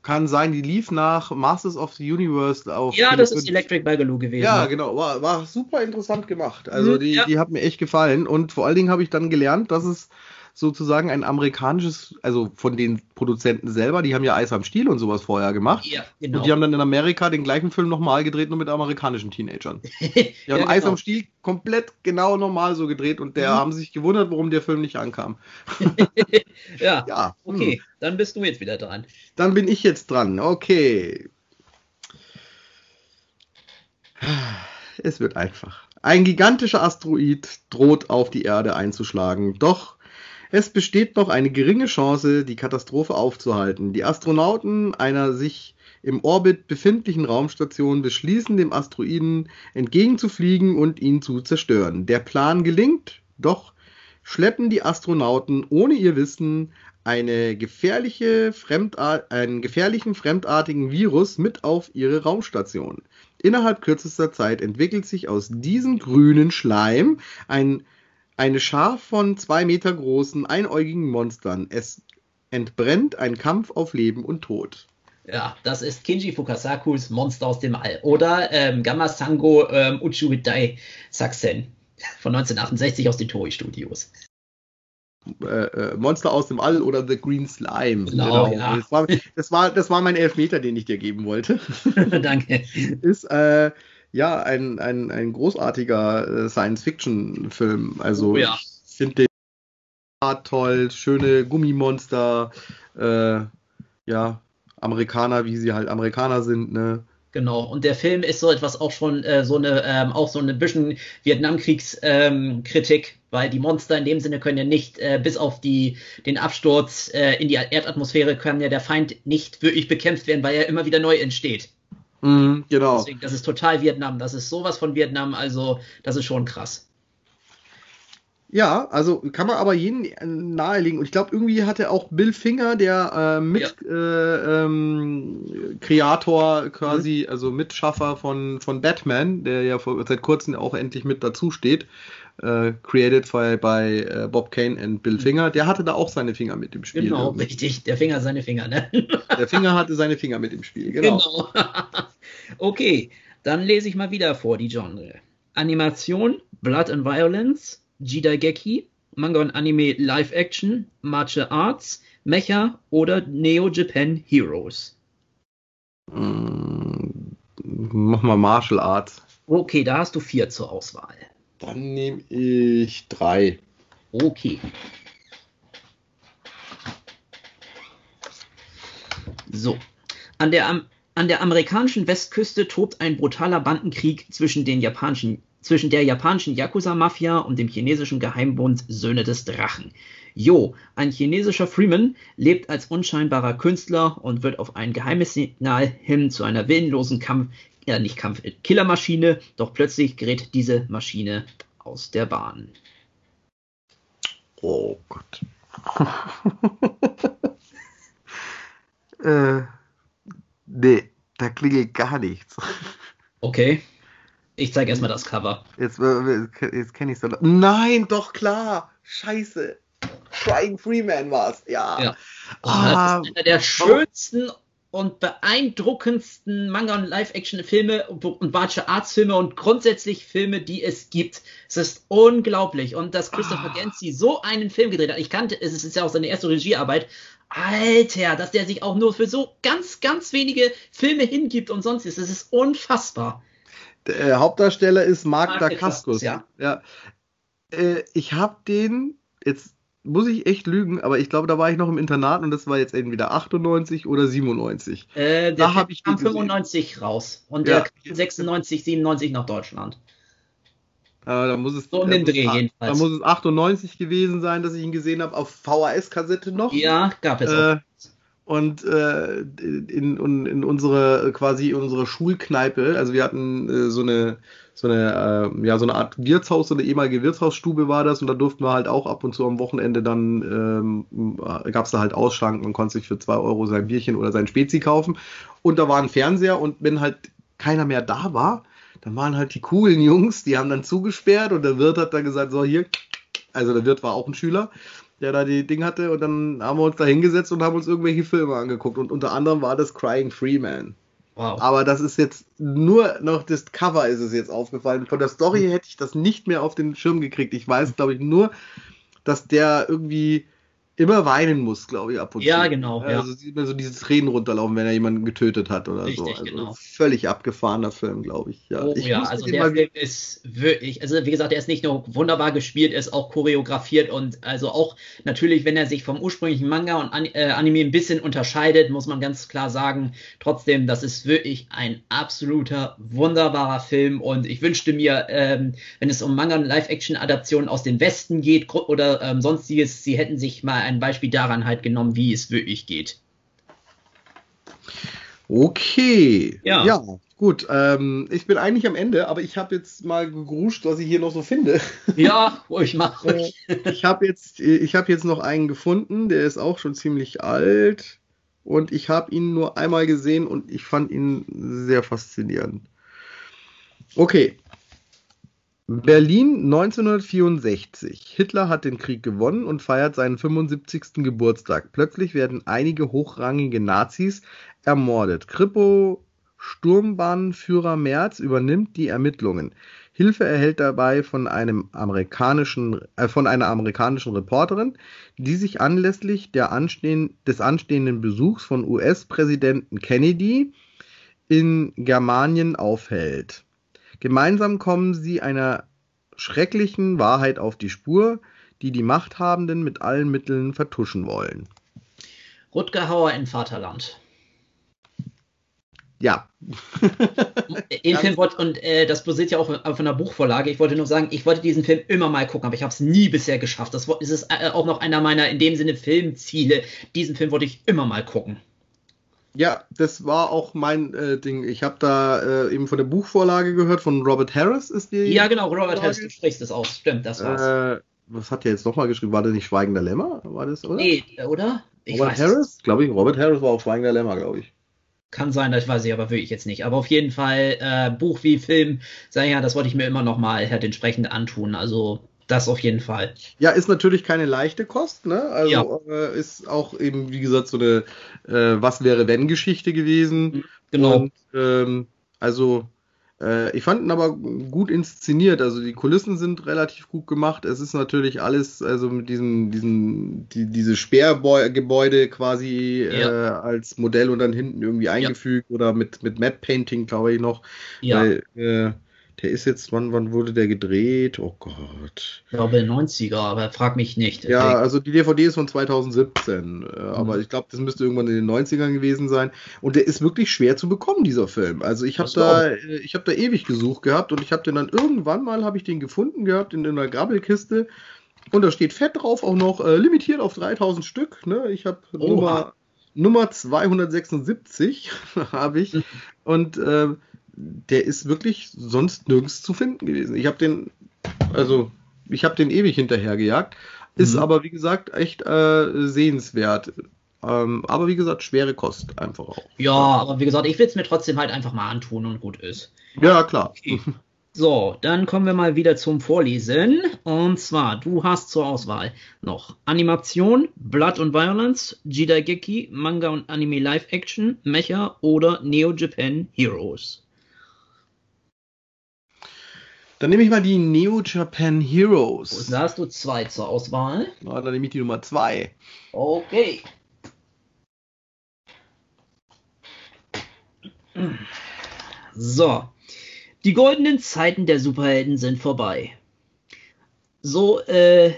Kann sein, die lief nach Masters of the Universe auf.
Ja, das ist Electric Boogaloo gewesen.
Ja, genau, war, war super interessant gemacht. Also
Mhm,
die,
ja.
die hat mir echt gefallen und vor allen Dingen habe ich dann gelernt, dass es sozusagen ein amerikanisches, also von den Produzenten selber, die haben ja Eis am Stiel und sowas vorher gemacht.
Ja, genau.
Und die haben dann in Amerika den gleichen Film nochmal gedreht, nur mit amerikanischen Teenagern. (laughs) Die haben
Ja,
Eis
genau.
am Stiel komplett genau normal so gedreht und der
Mhm.
haben sich gewundert, warum der Film nicht ankam. (laughs) (laughs)
ja.
Ja, hm.
Okay, dann bist du jetzt wieder dran.
Dann bin ich jetzt dran. Okay. Es wird einfach. Ein gigantischer Asteroid droht auf die Erde einzuschlagen, doch es besteht noch eine geringe Chance, die Katastrophe aufzuhalten. Die Astronauten einer sich im Orbit befindlichen Raumstation beschließen, dem Asteroiden entgegenzufliegen und ihn zu zerstören. Der Plan gelingt, doch schleppen die Astronauten ohne ihr Wissen eine gefährliche einen gefährlichen fremdartigen Virus mit auf ihre Raumstation. Innerhalb kürzester Zeit entwickelt sich aus diesem grünen Schleim ein, eine Schar von zwei Meter großen, einäugigen Monstern. Es entbrennt ein Kampf auf Leben und Tod.
Ja, das ist Kinji Fukasakus Monster aus dem All. Oder ähm, Gamma Sango ähm, Uchuhidai Saxen von 1968 aus den Toei Studios.
Äh, äh, Monster aus dem All oder The Green Slime.
Genau, ja.
Das, war, das, war, das war mein Elfmeter, den ich dir geben wollte. (laughs)
Danke.
ist äh, ja ein, ein, ein großartiger äh, Science-Fiction-Film. Also
Oh ja.
ich finde den toll, schöne Gummimonster, äh, ja, Amerikaner, wie sie halt Amerikaner sind, ne?
Genau, und der Film ist so etwas auch schon äh, so eine, ähm, auch so eine bisschen Vietnamkriegskritik, ähm, Kritik, weil die Monster in dem Sinne können ja nicht, äh, bis auf die, den Absturz äh, in die Erdatmosphäre, kann ja der Feind nicht wirklich bekämpft werden, weil er immer wieder neu entsteht.
Mhm, genau.
Deswegen, das ist total Vietnam, das ist sowas von Vietnam, also das ist schon krass.
Ja, also kann man aber jeden äh, nahelegen. Und ich glaube, irgendwie hatte auch Bill Finger, der äh, mit äh, ähm, Kreator quasi, also Mitschaffer von, von Batman, der ja vor, seit kurzem auch endlich mit dazu steht, äh, created by, bei äh, Bob Kane und Bill Finger, der hatte da auch seine Finger mit im Spiel.
Genau,
irgendwie.
richtig, der Finger seine Finger, ne?
Der Finger hatte seine Finger mit im Spiel, genau.
Genau. (laughs) okay, dann lese ich mal wieder vor die Genre. Animation, Blood and Violence, Jidaigeki, Manga und Anime Live Action, Martial Arts, Mecha oder Neo Japan Heroes.
Mm, mach mal Martial Arts.
Okay, da hast du vier zur Auswahl.
Dann nehme ich drei.
Okay. So. An der, an der amerikanischen Westküste tobt ein brutaler Bandenkrieg zwischen, den japanischen, zwischen der japanischen Yakuza-Mafia und dem chinesischen Geheimbund Söhne des Drachen. Jo, ein chinesischer Freeman lebt als unscheinbarer Künstler und wird auf ein geheimes Signal hin zu einer willenlosen Kampf, ja nicht Kampf, Killermaschine, doch plötzlich gerät diese Maschine aus der Bahn.
Oh Gott. (laughs) äh, nee, da klingelt gar nichts.
Okay. Ich zeige erstmal das Cover.
Jetzt, äh, jetzt kenne ich es doch. Nein, doch klar. Scheiße. Crying Freeman war's. Ja.
Ja. Oh,
Ah,
das ist einer der schönsten und beeindruckendsten Manga- und Live-Action-Filme und Martial Arts-Filme und grundsätzlich Filme, die es gibt. Es ist unglaublich. Und dass Christopher
Ah.
Gancy so einen Film gedreht hat, ich kannte, es ist ja auch seine erste Regiearbeit, Alter, dass der sich auch nur für so ganz, ganz wenige Filme hingibt und sonst ist. Das ist unfassbar.
Der Hauptdarsteller ist Mark,
Mark
Dacascos.
Dacascos, ja.
ja. Äh, ich habe den, jetzt muss ich echt lügen, aber ich glaube, da war ich noch im Internat und das war jetzt entweder 98 oder 97.
Äh,
Da
der
hab
Film
ich
kam
die gesehen.
95 raus und
Ja.
der kam 96, 97 nach Deutschland.
Äh, da muss es,
So um
da
den Dreh jedenfalls.
Da muss es 98 gewesen sein, dass ich ihn gesehen habe, auf VHS-Kassette noch.
Ja, gab es auch.
Äh, und äh, in, in, in unsere quasi unsere Schulkneipe, also wir hatten äh, so eine so eine äh, ja so eine Art Wirtshaus, so eine ehemalige Wirtshausstube war das. Und da durften wir halt auch ab und zu am Wochenende dann ähm, gab es da halt Ausschank, man konnte sich für zwei Euro sein Bierchen oder sein Spezi kaufen. Und da war ein Fernseher und wenn halt keiner mehr da war, dann waren halt die coolen Jungs, die haben dann zugesperrt und der Wirt hat dann gesagt, so hier, also der Wirt war auch ein Schüler, der da die Ding hatte. Und dann haben wir uns da hingesetzt und haben uns irgendwelche Filme angeguckt. Und unter anderem war das Crying Freeman.
Wow.
Aber das ist jetzt nur noch das Cover ist es jetzt aufgefallen. Von der Story hätte ich das nicht mehr auf den Schirm gekriegt. Ich weiß, glaube ich, nur, dass der irgendwie immer weinen muss, glaube ich, ab und
Ja,
zu.
genau, ja.
Also sieht man so diese Tränen runterlaufen, wenn er jemanden getötet hat oder so.
Richtig,
Also
genau.
völlig abgefahrener Film, glaube ich. Ja,
Oh
ich
ja, also der Film ist wirklich, also wie gesagt, er ist nicht nur wunderbar gespielt, er ist auch choreografiert und also auch natürlich, wenn er sich vom ursprünglichen Manga und An äh, Anime ein bisschen unterscheidet, muss man ganz klar sagen, trotzdem, das ist wirklich ein absoluter wunderbarer Film und ich wünschte mir, ähm, wenn es um Manga und Live-Action-Adaptionen aus dem Westen geht oder ähm, sonstiges, sie hätten sich mal ein Beispiel daran halt genommen, wie es wirklich geht.
Okay.
Ja.
Ja, gut. Ähm, ich bin eigentlich am Ende, aber ich habe jetzt mal gegruscht, was ich hier noch so finde. (laughs)
Ja, ruhig mach ruhig.
ich habe jetzt, ich habe jetzt noch einen gefunden, der ist auch schon ziemlich alt und ich habe ihn nur einmal gesehen und ich fand ihn sehr faszinierend. Okay. Berlin 1964. Hitler hat den Krieg gewonnen und feiert seinen 75. Geburtstag. Plötzlich werden einige hochrangige Nazis ermordet. Kripo Sturmbahnführer Merz übernimmt die Ermittlungen. Hilfe erhält dabei von einem amerikanischen, äh, von einer amerikanischen Reporterin, die sich anlässlich anstehen, des anstehenden Besuchs von US-Präsidenten Kennedy in Germanien aufhält. Gemeinsam kommen sie einer schrecklichen Wahrheit auf die Spur, die die Machthabenden mit allen Mitteln vertuschen wollen.
Rutger Hauer in Vaterland.
Ja, (laughs)
Den Film wollte, und äh, das basiert ja auch auf einer Buchvorlage. Ich wollte nur sagen, ich wollte diesen Film immer mal gucken, aber ich habe es nie bisher geschafft. Das ist äh, auch noch einer meiner, in dem Sinne, Filmziele. Diesen Film wollte ich immer mal gucken.
Ja, das war auch mein äh, Ding. Ich habe da äh, eben von der Buchvorlage gehört, von Robert Harris ist die.
Ja, genau, Robert
Vorlage.
Harris, du sprichst es aus. Stimmt, das war's.
Äh, was hat der jetzt nochmal geschrieben? War das nicht Schweigender Lämmer? War das, oder?
nee, äh, oder? Ich
Robert. Harris? Glaube ich, Robert Harris war auch Schweigender Lämmer, glaube ich.
Kann sein, das weiß ich aber wirklich jetzt nicht. Aber auf jeden Fall, äh, Buch wie Film, sag ich ja, das wollte ich mir immer noch mal halt entsprechend antun. Also, das auf jeden Fall.
Ja, ist natürlich keine leichte Kost, ne? Also
Ja.
äh, ist auch eben, wie gesagt, so eine äh, Was wäre wenn Geschichte gewesen.
Genau.
Und ähm, also äh, ich fand ihn aber gut inszeniert. Also die Kulissen sind relativ gut gemacht. Es ist natürlich alles, also mit diesem, diesen, die, diese Sperrgebäude quasi äh,
Ja.
als Modell und dann hinten irgendwie eingefügt oder mit, mit Matte Painting, glaube ich, noch.
ja,
Weil, äh, der ist jetzt, wann, wann wurde der gedreht? Oh Gott.
ich glaube 90er, aber frag mich nicht.
Ja, also die DVD ist von 2017, äh, aber
Mhm.
ich glaube, das müsste irgendwann in den 90ern gewesen sein. Und der ist wirklich schwer zu bekommen, dieser Film. Also ich habe da, äh, ich habe da ewig gesucht gehabt und ich habe den dann irgendwann mal, habe ich den gefunden gehabt in, einer Grabbelkiste. Und da steht fett drauf, auch noch äh, limitiert auf 3000 Stück. Ne? Ich habe. Nummer, Nummer 276 (laughs) habe ich. (laughs) Und äh, der ist wirklich sonst nirgends zu finden gewesen. Ich habe den, also ich habe den ewig hinterhergejagt. Ist
Mhm.
aber, wie gesagt, echt äh, sehenswert. Ähm, aber wie gesagt, schwere Kost einfach auch.
Ja, aber wie gesagt, ich will es mir trotzdem halt einfach mal antun und gut ist.
Ja, klar.
Okay. So, dann kommen wir mal wieder zum Vorlesen. Und zwar, du hast zur Auswahl noch Animation, Blood and Violence, Jidaigeki, Manga und Anime Live Action, Mecha oder Neo Japan Heroes.
Dann nehme ich mal die Neo Japan Heroes.
Da hast du zwei zur Auswahl.
Na, dann nehme ich die Nummer zwei.
Okay. So. Die goldenen Zeiten der Superhelden sind vorbei. So, äh,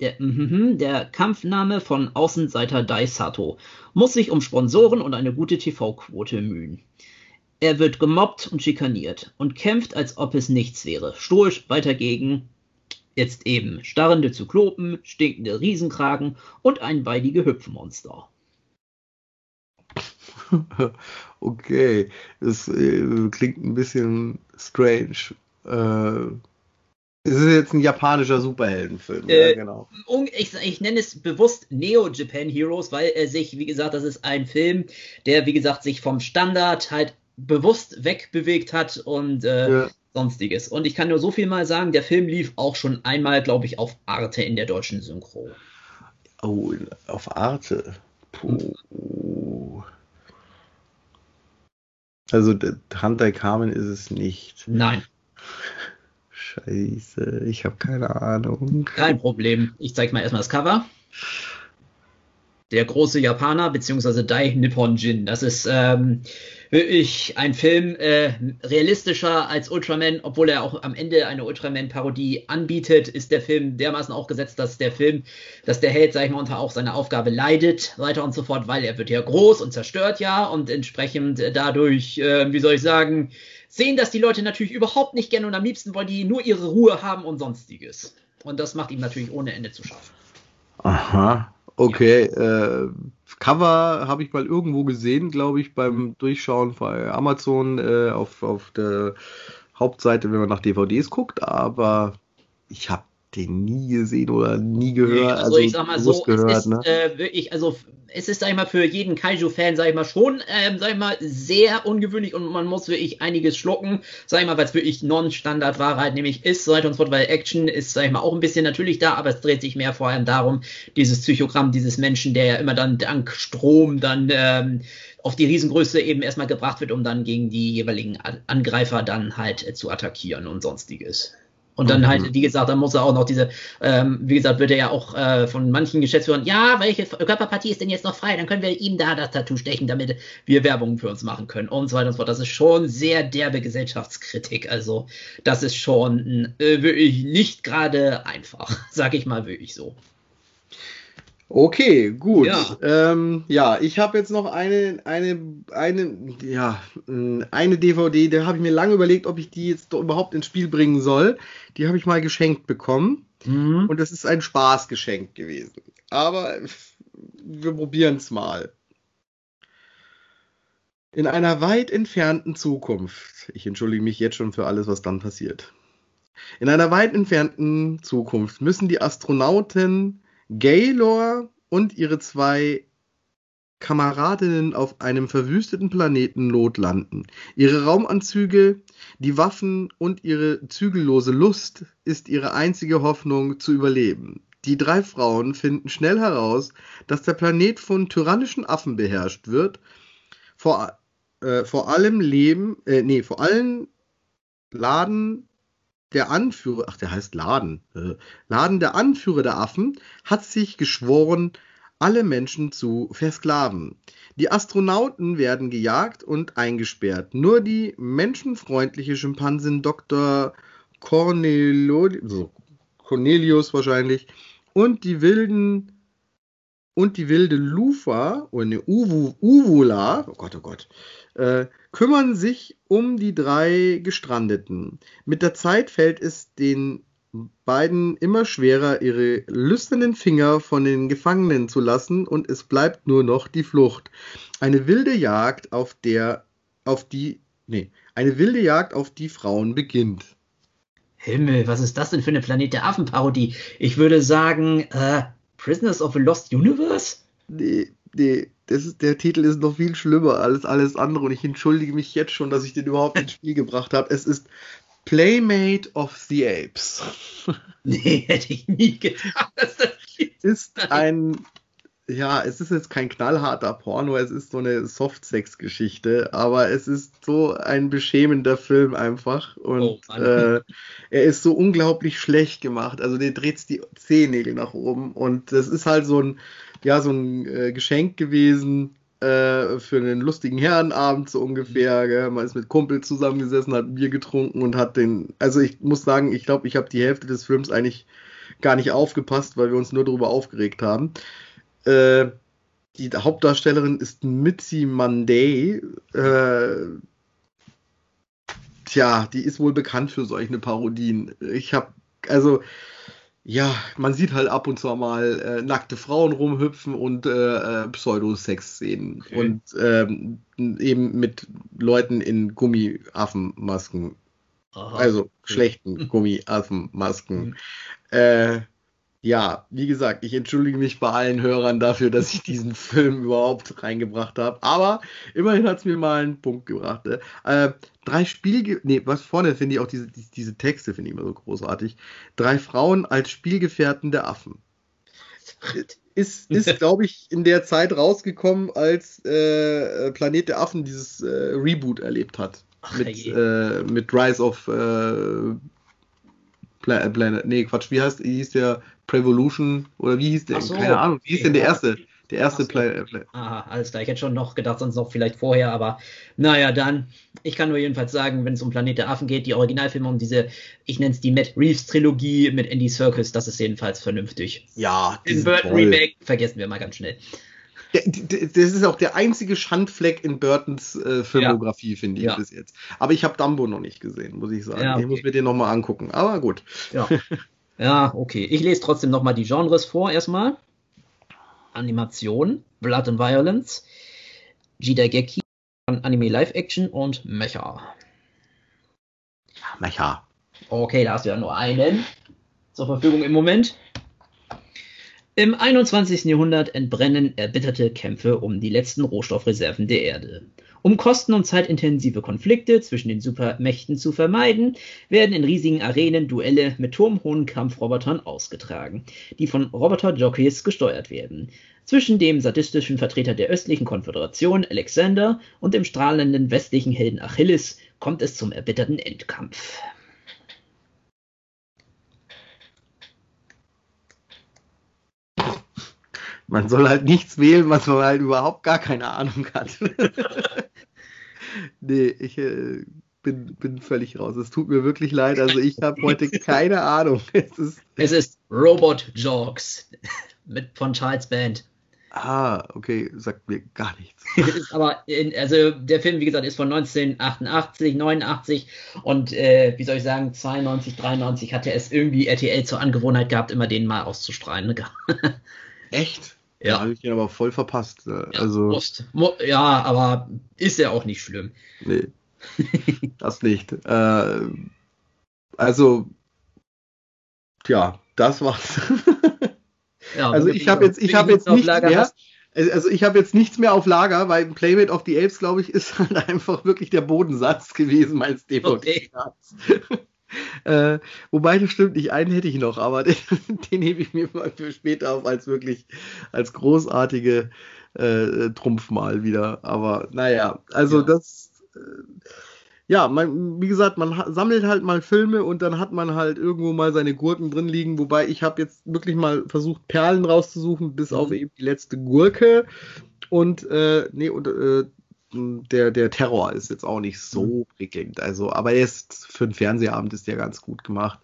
der, mhm, der Kampfname von Außenseiter Daisato muss sich um Sponsoren und eine gute TV-Quote mühen. Er wird gemobbt und schikaniert und kämpft, als ob es nichts wäre. Stoisch weiter gegen jetzt eben starrende Zyklopen, stinkende Riesenkragen und einbeinige Hüpfmonster. (laughs)
okay, das äh, klingt ein bisschen strange. Äh, es ist jetzt ein japanischer Superheldenfilm,
Äh,
ja, genau.
Ich, ich nenne es bewusst Neo Japan Heroes, weil er sich, wie gesagt, das ist ein Film, der, wie gesagt, sich vom Standard halt bewusst wegbewegt hat und äh,
Ja.
sonstiges. Und ich kann nur so viel mal sagen, der Film lief auch schon einmal, glaube ich, auf Arte in der deutschen Synchro.
Oh, auf Arte. Puh. Also der Hunter Carmen ist es nicht.
Nein,
Scheiße, ich habe keine Ahnung.
kein Problem. Ich zeige mal erstmal das Cover. Der große Japaner, beziehungsweise Dai Nippon Jin. Das ist ähm, wirklich ein Film, äh, realistischer als Ultraman, obwohl er auch am Ende eine Ultraman-Parodie anbietet, ist der Film dermaßen auch gesetzt, dass der Film, dass der Held, sag ich mal, unter auch seiner Aufgabe leidet, weiter und so fort, weil er wird ja groß und zerstört ja und entsprechend äh, dadurch, äh, wie soll ich sagen, sehen das die Leute natürlich überhaupt nicht gerne und am liebsten wollen die nur ihre Ruhe haben und sonstiges. Und das macht ihm natürlich ohne Ende zu schaffen.
Aha, okay. Äh, Cover habe ich mal irgendwo gesehen, glaube ich, beim Durchschauen bei Amazon äh, auf, auf der Hauptseite, wenn man nach DVDs guckt, aber ich habe den nie gesehen oder nie gehört.
also, ich sag mal so,
gehört,
es ist
ne?
äh, wirklich, also es ist, sag ich mal, für jeden Kaiju-Fan, sag ich mal, schon, ähm, sag ich mal, sehr ungewöhnlich und man muss wirklich einiges schlucken, sag ich mal, weil es wirklich Non-Standard war, halt nämlich ist, so fort, weil Action ist, sag ich mal, auch ein bisschen natürlich da, aber es dreht sich mehr vor allem darum, dieses Psychogramm dieses Menschen, der ja immer dann dank Strom dann ähm, auf die Riesengröße eben erstmal gebracht wird, um dann gegen die jeweiligen Angreifer dann halt äh, zu attackieren und sonstiges. Und dann
Mhm.
halt, wie gesagt, dann muss er auch noch diese, ähm, wie gesagt, wird er ja auch äh, von manchen Geschäftsführern, ja, welche Körperpartie ist denn jetzt noch frei? Dann können wir ihm da das Tattoo stechen, damit wir Werbung für uns machen können und so weiter und so fort. Das ist schon sehr derbe Gesellschaftskritik. Also, das ist schon äh, wirklich nicht gerade einfach, (laughs) sag ich mal wirklich so.
Okay, gut.
Ja.
Ähm, ja, ich habe jetzt noch eine, eine, eine, ja, eine DVD, da habe ich mir lange überlegt, ob ich die jetzt doch überhaupt ins Spiel bringen soll. Die habe ich mal geschenkt bekommen
Mhm.
und das ist ein Spaßgeschenk gewesen. Aber wir probieren es mal. In einer weit entfernten Zukunft, ich entschuldige mich jetzt schon für alles, was dann passiert. In einer weit entfernten Zukunft müssen die Astronauten Gaylor und ihre zwei Kameradinnen auf einem verwüsteten Planeten notlanden. Ihre Raumanzüge, die Waffen und ihre zügellose Lust ist ihre einzige Hoffnung zu überleben. Die drei Frauen finden schnell heraus, dass der Planet von tyrannischen Affen beherrscht wird. Vor, äh, vor allem leben, äh, nee, vor allem laden der Anführer, ach, der heißt Laden, äh, Laden der Anführer der Affen hat sich geschworen, alle Menschen zu versklaven. Die Astronauten werden gejagt und eingesperrt. Nur die menschenfreundliche Schimpansin Dr. Cornelio, so, Cornelius wahrscheinlich und die wilden und die wilde Lufa oder eine Uvu, Uvula, oh Gott, oh Gott, äh, kümmern sich um die drei Gestrandeten. Mit der Zeit fällt es den beiden immer schwerer, ihre lüsternen Finger von den Gefangenen zu lassen und es bleibt nur noch die Flucht. Eine wilde Jagd auf der, auf die, nee, eine wilde Jagd auf die Frauen beginnt.
Himmel, was ist das denn für eine Planet der Affen-Parodie? Ich würde sagen, äh, Prisoners of a Lost Universe?
Nee, nee, das ist, der Titel ist noch viel schlimmer als alles andere und ich entschuldige mich jetzt schon, dass ich den überhaupt ins Spiel gebracht habe. Es ist Playmate of the Apes. (laughs)
Nee, hätte ich nie gedacht, dass das.
Ist ein, ja, es ist jetzt kein knallharter Porno, es ist so eine Softsex-Geschichte, aber es ist so ein beschämender Film einfach. Und
Oh,
äh, er ist so unglaublich schlecht gemacht. Also der dreht die Zehennägel nach oben. Und das ist halt so ein, ja, so ein äh, Geschenk gewesen äh, für einen lustigen Herrenabend so ungefähr. Gell? Man ist mit Kumpel zusammengesessen, hat Bier getrunken und hat den. Also ich muss sagen, ich glaube, ich habe die Hälfte des Films eigentlich gar nicht aufgepasst, weil wir uns nur darüber aufgeregt haben. Äh, die Hauptdarstellerin ist Mitzi Monday. Äh, tja, die ist wohl bekannt für solche Parodien. Ich habe, also, ja, man sieht halt ab und zu mal äh, nackte Frauen rumhüpfen und äh, äh, Pseudo-Sex-Szenen.
Okay.
Und ähm, eben mit Leuten in Gummiaffenmasken.
Aha.
Also schlechten (laughs) Gummiaffenmasken. Äh, ja, wie gesagt, ich entschuldige mich bei allen Hörern dafür, dass ich diesen Film überhaupt reingebracht habe. Aber immerhin hat es mir mal einen Punkt gebracht. ne? Äh, drei Spielge... Nee, was vorne finde ich auch diese, diese, diese Texte finde ich immer so großartig. Drei Frauen als Spielgefährten der Affen. Ist, ist (laughs) glaube ich, in der Zeit rausgekommen, als äh, Planet der Affen dieses äh, Reboot erlebt hat.
Ach,
Mit, äh, mit Rise of äh, Pla Planet. Nee, Quatsch, wie heißt, wie hieß der Prevolution? Oder wie hieß der?
So,
Keine Ahnung. Wie hieß denn der erste? Der erste
so.
Pla Pla
Aha, alles klar. Ich hätte schon noch gedacht, sonst noch vielleicht vorher, aber naja, dann. Ich kann nur jedenfalls sagen, wenn es um Planet der Affen geht, die Originalfilme und diese, ich nenne es die Matt Reeves Trilogie mit Andy Serkis, das ist jedenfalls vernünftig.
Ja,
Den Burton
toll.
Remake vergessen wir mal ganz schnell.
Das ist auch der einzige Schandfleck in Burtons äh, Filmografie, finde ich
Ja.
bis jetzt. Aber ich habe Dumbo noch nicht gesehen, muss ich sagen.
Ja,
Ich
okay.
muss mir den nochmal angucken. Aber gut.
Ja. (laughs) ja, okay. Ich lese trotzdem nochmal die Genres vor erstmal. Animation, Blood and Violence, Jidageki, Anime Live Action und Mecha.
Mecha.
Okay, da hast du ja nur einen zur Verfügung im Moment. Im 21. Jahrhundert entbrennen erbitterte Kämpfe um die letzten Rohstoffreserven der Erde. Um kosten- und zeitintensive Konflikte zwischen den Supermächten zu vermeiden, werden in riesigen Arenen Duelle mit turmhohen Kampfrobotern ausgetragen, die von Roboter-Jockeys gesteuert werden. Zwischen dem sadistischen Vertreter der östlichen Konföderation, Alexander, und dem strahlenden westlichen Helden Achilles kommt es zum erbitterten Endkampf.
Man soll halt nichts wählen, was man halt überhaupt gar keine Ahnung hat. (laughs) nee, ich äh, bin, bin völlig raus. Es tut mir wirklich leid. Also ich habe heute keine Ahnung. (laughs) Es ist,
Es ist Robot Jogs (laughs) mit von Charles Band.
ah, okay, sagt mir gar nichts.
ist aber in, also der Film, wie gesagt, ist von 1988, 89 und äh, wie soll ich sagen, 92, 93 hatte es irgendwie RTL zur Angewohnheit gehabt, immer den mal auszustrahlen. Ne?
Echt?
Ja.
Da habe ich ihn aber voll verpasst. äh,
Ja,
Also.
Mu- ja, aber ist ja auch nicht schlimm.
nee, (laughs) das nicht. Äh, also, ja, das war's.
Ja,
Also ich habe jetzt, ich habe jetzt nichts
Lager
mehr. Also ich habe jetzt nichts mehr auf Lager, weil Playmate of the Apes, glaube ich, (laughs) ist halt einfach wirklich der Bodensatz gewesen meines DVD. (laughs) äh, wobei das stimmt nicht, einen hätte ich noch, aber (laughs) den, den hebe ich mir mal für später auf als wirklich als großartige äh, Trumpf mal wieder. Aber naja, also
Ja.
das äh, ja, man, wie gesagt, man sammelt halt mal Filme und dann hat man halt irgendwo mal seine Gurken drin liegen. Wobei ich habe jetzt wirklich mal versucht, Perlen rauszusuchen, bis
Mhm.
auf eben die letzte Gurke. Und äh, nee, und äh, der, der Terror ist jetzt auch nicht so prickelnd. Also, aber er ist für einen Fernsehabend ist der ganz gut gemacht.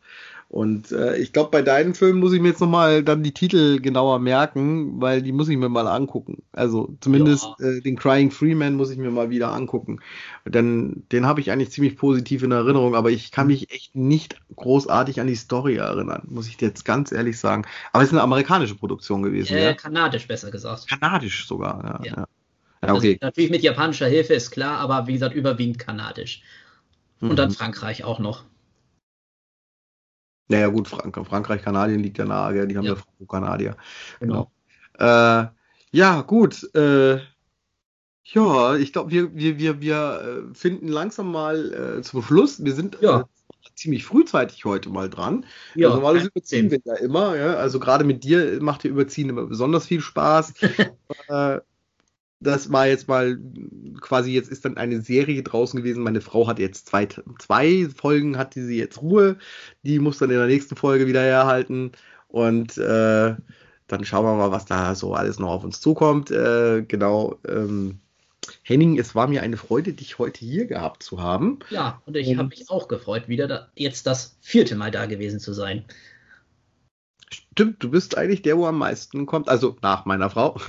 Und äh, ich glaube, bei deinen Filmen muss ich mir jetzt nochmal dann die Titel genauer merken, weil die muss ich mir mal angucken. Also zumindest äh, den Crying Freeman muss ich mir mal wieder angucken. Denn den habe ich eigentlich ziemlich positiv in Erinnerung, aber ich kann mich echt nicht großartig an die Story erinnern, muss ich jetzt ganz ehrlich sagen. Aber es ist eine amerikanische Produktion gewesen,
äh,
ja?
kanadisch besser gesagt.
Kanadisch sogar, ja.
Ja.
ja. Ja okay.
Natürlich mit japanischer Hilfe ist klar, aber wie gesagt, überwiegend kanadisch. Und dann
Mhm.
Frankreich auch noch.
Naja, gut, Frank Frankreich, Kanadien liegt ja nahe, gell? die haben ja,
Ja.
Franco-Kanadier.
Genau.
Äh, ja, gut. Äh, ja, ich glaube, wir, wir, wir, wir äh, finden langsam mal äh, zum Schluss. Wir sind
Ja.
äh, ziemlich frühzeitig heute mal dran.
Ja,
also überziehen wir ja immer. Ja? Also gerade mit dir macht dir Überziehen immer besonders viel Spaß. (laughs) äh, das war jetzt mal quasi, jetzt ist dann eine Serie draußen gewesen. Meine Frau hat jetzt zwei, zwei Folgen, hatte sie jetzt Ruhe. Die muss dann in der nächsten Folge wieder herhalten. Und äh, dann schauen wir mal, was da so alles noch auf uns zukommt. Äh, genau. Ähm, Henning, es war mir eine Freude, dich heute hier gehabt zu haben.
Ja, und ich habe mich auch gefreut, wieder da, jetzt das vierte Mal da gewesen zu sein.
Stimmt, du bist eigentlich der, wo am meisten kommt, also nach meiner Frau.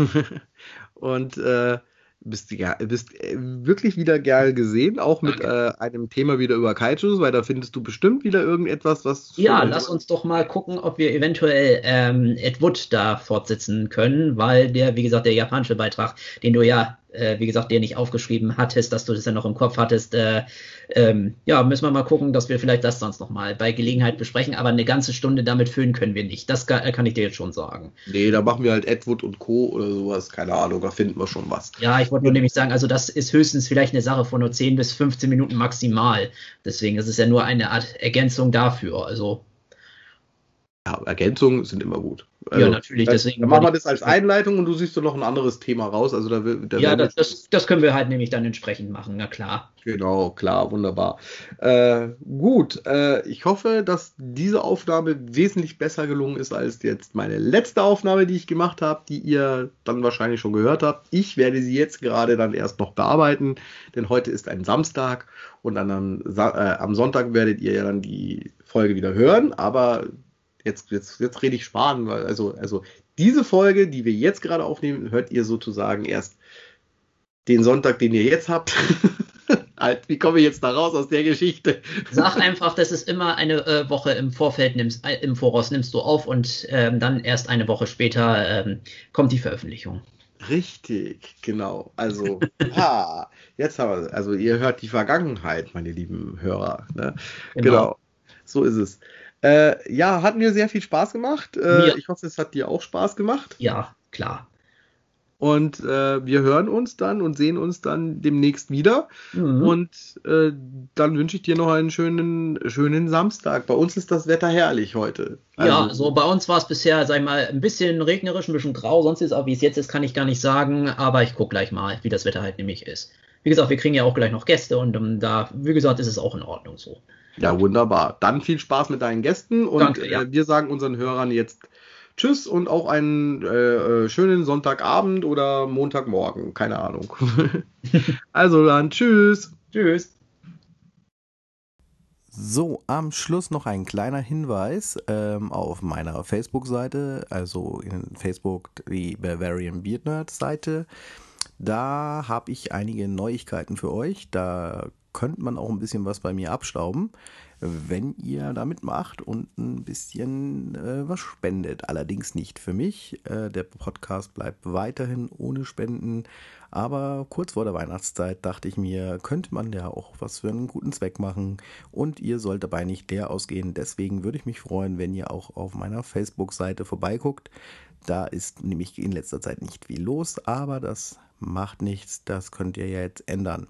(laughs) Und äh, bist, ja, bist äh, wirklich wieder gern gesehen, auch mit äh, einem Thema wieder über Kaijus, weil da findest du bestimmt wieder irgendetwas, was.
Ja, lass uns doch mal gucken, ob wir eventuell ähm, Ed Wood da fortsetzen können, weil der, wie gesagt, der japanische Beitrag, den du ja, äh, wie gesagt, dir nicht aufgeschrieben hattest, dass du das ja noch im Kopf hattest, äh, ähm, ja, müssen wir mal gucken, dass wir vielleicht das sonst noch mal bei Gelegenheit besprechen, aber eine ganze Stunde damit füllen können wir nicht. Das kann, kann ich dir jetzt schon sagen.
Nee, da machen wir halt Edward und Co. oder sowas, keine Ahnung, da finden wir schon was.
Ja, ich wollte nur nämlich sagen, also das ist höchstens vielleicht eine Sache von nur 10 bis 15 Minuten maximal. Deswegen, das ist ja nur eine Art Ergänzung dafür. Also,
Ja, Ergänzungen sind immer gut.
Ja, natürlich, deswegen
dann machen wir das als Einleitung und du siehst doch noch ein anderes Thema raus. Also da, da
ja, das, das, das können wir halt nämlich dann entsprechend machen, na klar.
Genau, klar, wunderbar. Äh, gut, äh, ich hoffe, dass diese Aufnahme wesentlich besser gelungen ist als jetzt meine letzte Aufnahme, die ich gemacht habe, die ihr dann wahrscheinlich schon gehört habt. Ich werde sie jetzt gerade dann erst noch bearbeiten, denn heute ist ein Samstag und dann am, äh, am Sonntag werdet ihr ja dann die Folge wieder hören, aber jetzt, jetzt, jetzt rede ich Sparen, weil also, also diese Folge, die wir jetzt gerade aufnehmen, hört ihr sozusagen erst den Sonntag, den ihr jetzt habt. (laughs) Alt, wie komme ich jetzt da raus aus der Geschichte?
Sag einfach, das ist immer eine äh, Woche im Vorfeld, nimmst, äh, im Voraus nimmst du auf und ähm, dann erst eine Woche später ähm, kommt die Veröffentlichung.
Richtig, genau. Also, (laughs) ha, jetzt haben wir, also ihr hört die Vergangenheit, meine lieben Hörer. Ne? Genau. so ist es. Äh, ja, hat mir sehr viel Spaß gemacht. Äh. Ich hoffe, es hat dir auch Spaß gemacht.
Ja, klar.
Und äh, wir hören uns dann und sehen uns dann demnächst wieder.
Mhm.
Und äh, dann wünsche ich dir noch einen schönen, schönen Samstag. Bei uns ist das Wetter herrlich heute.
ja,
Also-
so bei uns war es bisher, sag ich mal, ein bisschen regnerisch, ein bisschen grau, sonst ist auch wie es jetzt ist, kann ich gar nicht sagen, aber ich gucke gleich mal, wie das Wetter halt nämlich ist. Wie gesagt, wir kriegen ja auch gleich noch Gäste und ähm, da, wie gesagt, ist es auch in Ordnung so.
Ja, wunderbar. Dann viel Spaß mit deinen Gästen und
Danke, ja.
äh, wir sagen unseren Hörern jetzt Tschüss und auch einen äh, äh, schönen Sonntagabend oder Montagmorgen, keine Ahnung. (laughs) also dann Tschüss.
Tschüss.
So, am Schluss noch ein kleiner Hinweis ähm, auf meiner Facebook-Seite, also in Facebook die Bavarian Beard Nerd Seite. Da habe ich einige Neuigkeiten für euch. Da könnte man auch ein bisschen was bei mir abstauben, wenn ihr da mitmacht und ein bisschen äh, was spendet. Allerdings nicht für mich. Äh, der Podcast bleibt weiterhin ohne Spenden. Aber kurz vor der Weihnachtszeit dachte ich mir, könnte man ja auch was für einen guten Zweck machen und ihr sollt dabei nicht leer ausgehen. Deswegen würde ich mich freuen, wenn ihr auch auf meiner Facebook-Seite vorbeiguckt. Da ist nämlich in letzter Zeit nicht viel los, aber das macht nichts. Das könnt ihr ja jetzt ändern.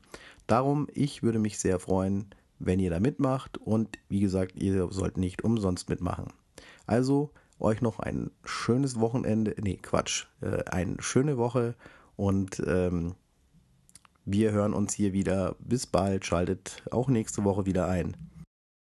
Darum, ich würde mich sehr freuen, wenn ihr da mitmacht und wie gesagt, ihr sollt nicht umsonst mitmachen. Also euch noch ein schönes Wochenende, nee, Quatsch, äh, eine schöne Woche und ähm, wir hören uns hier wieder. Bis bald, schaltet auch nächste Woche wieder ein.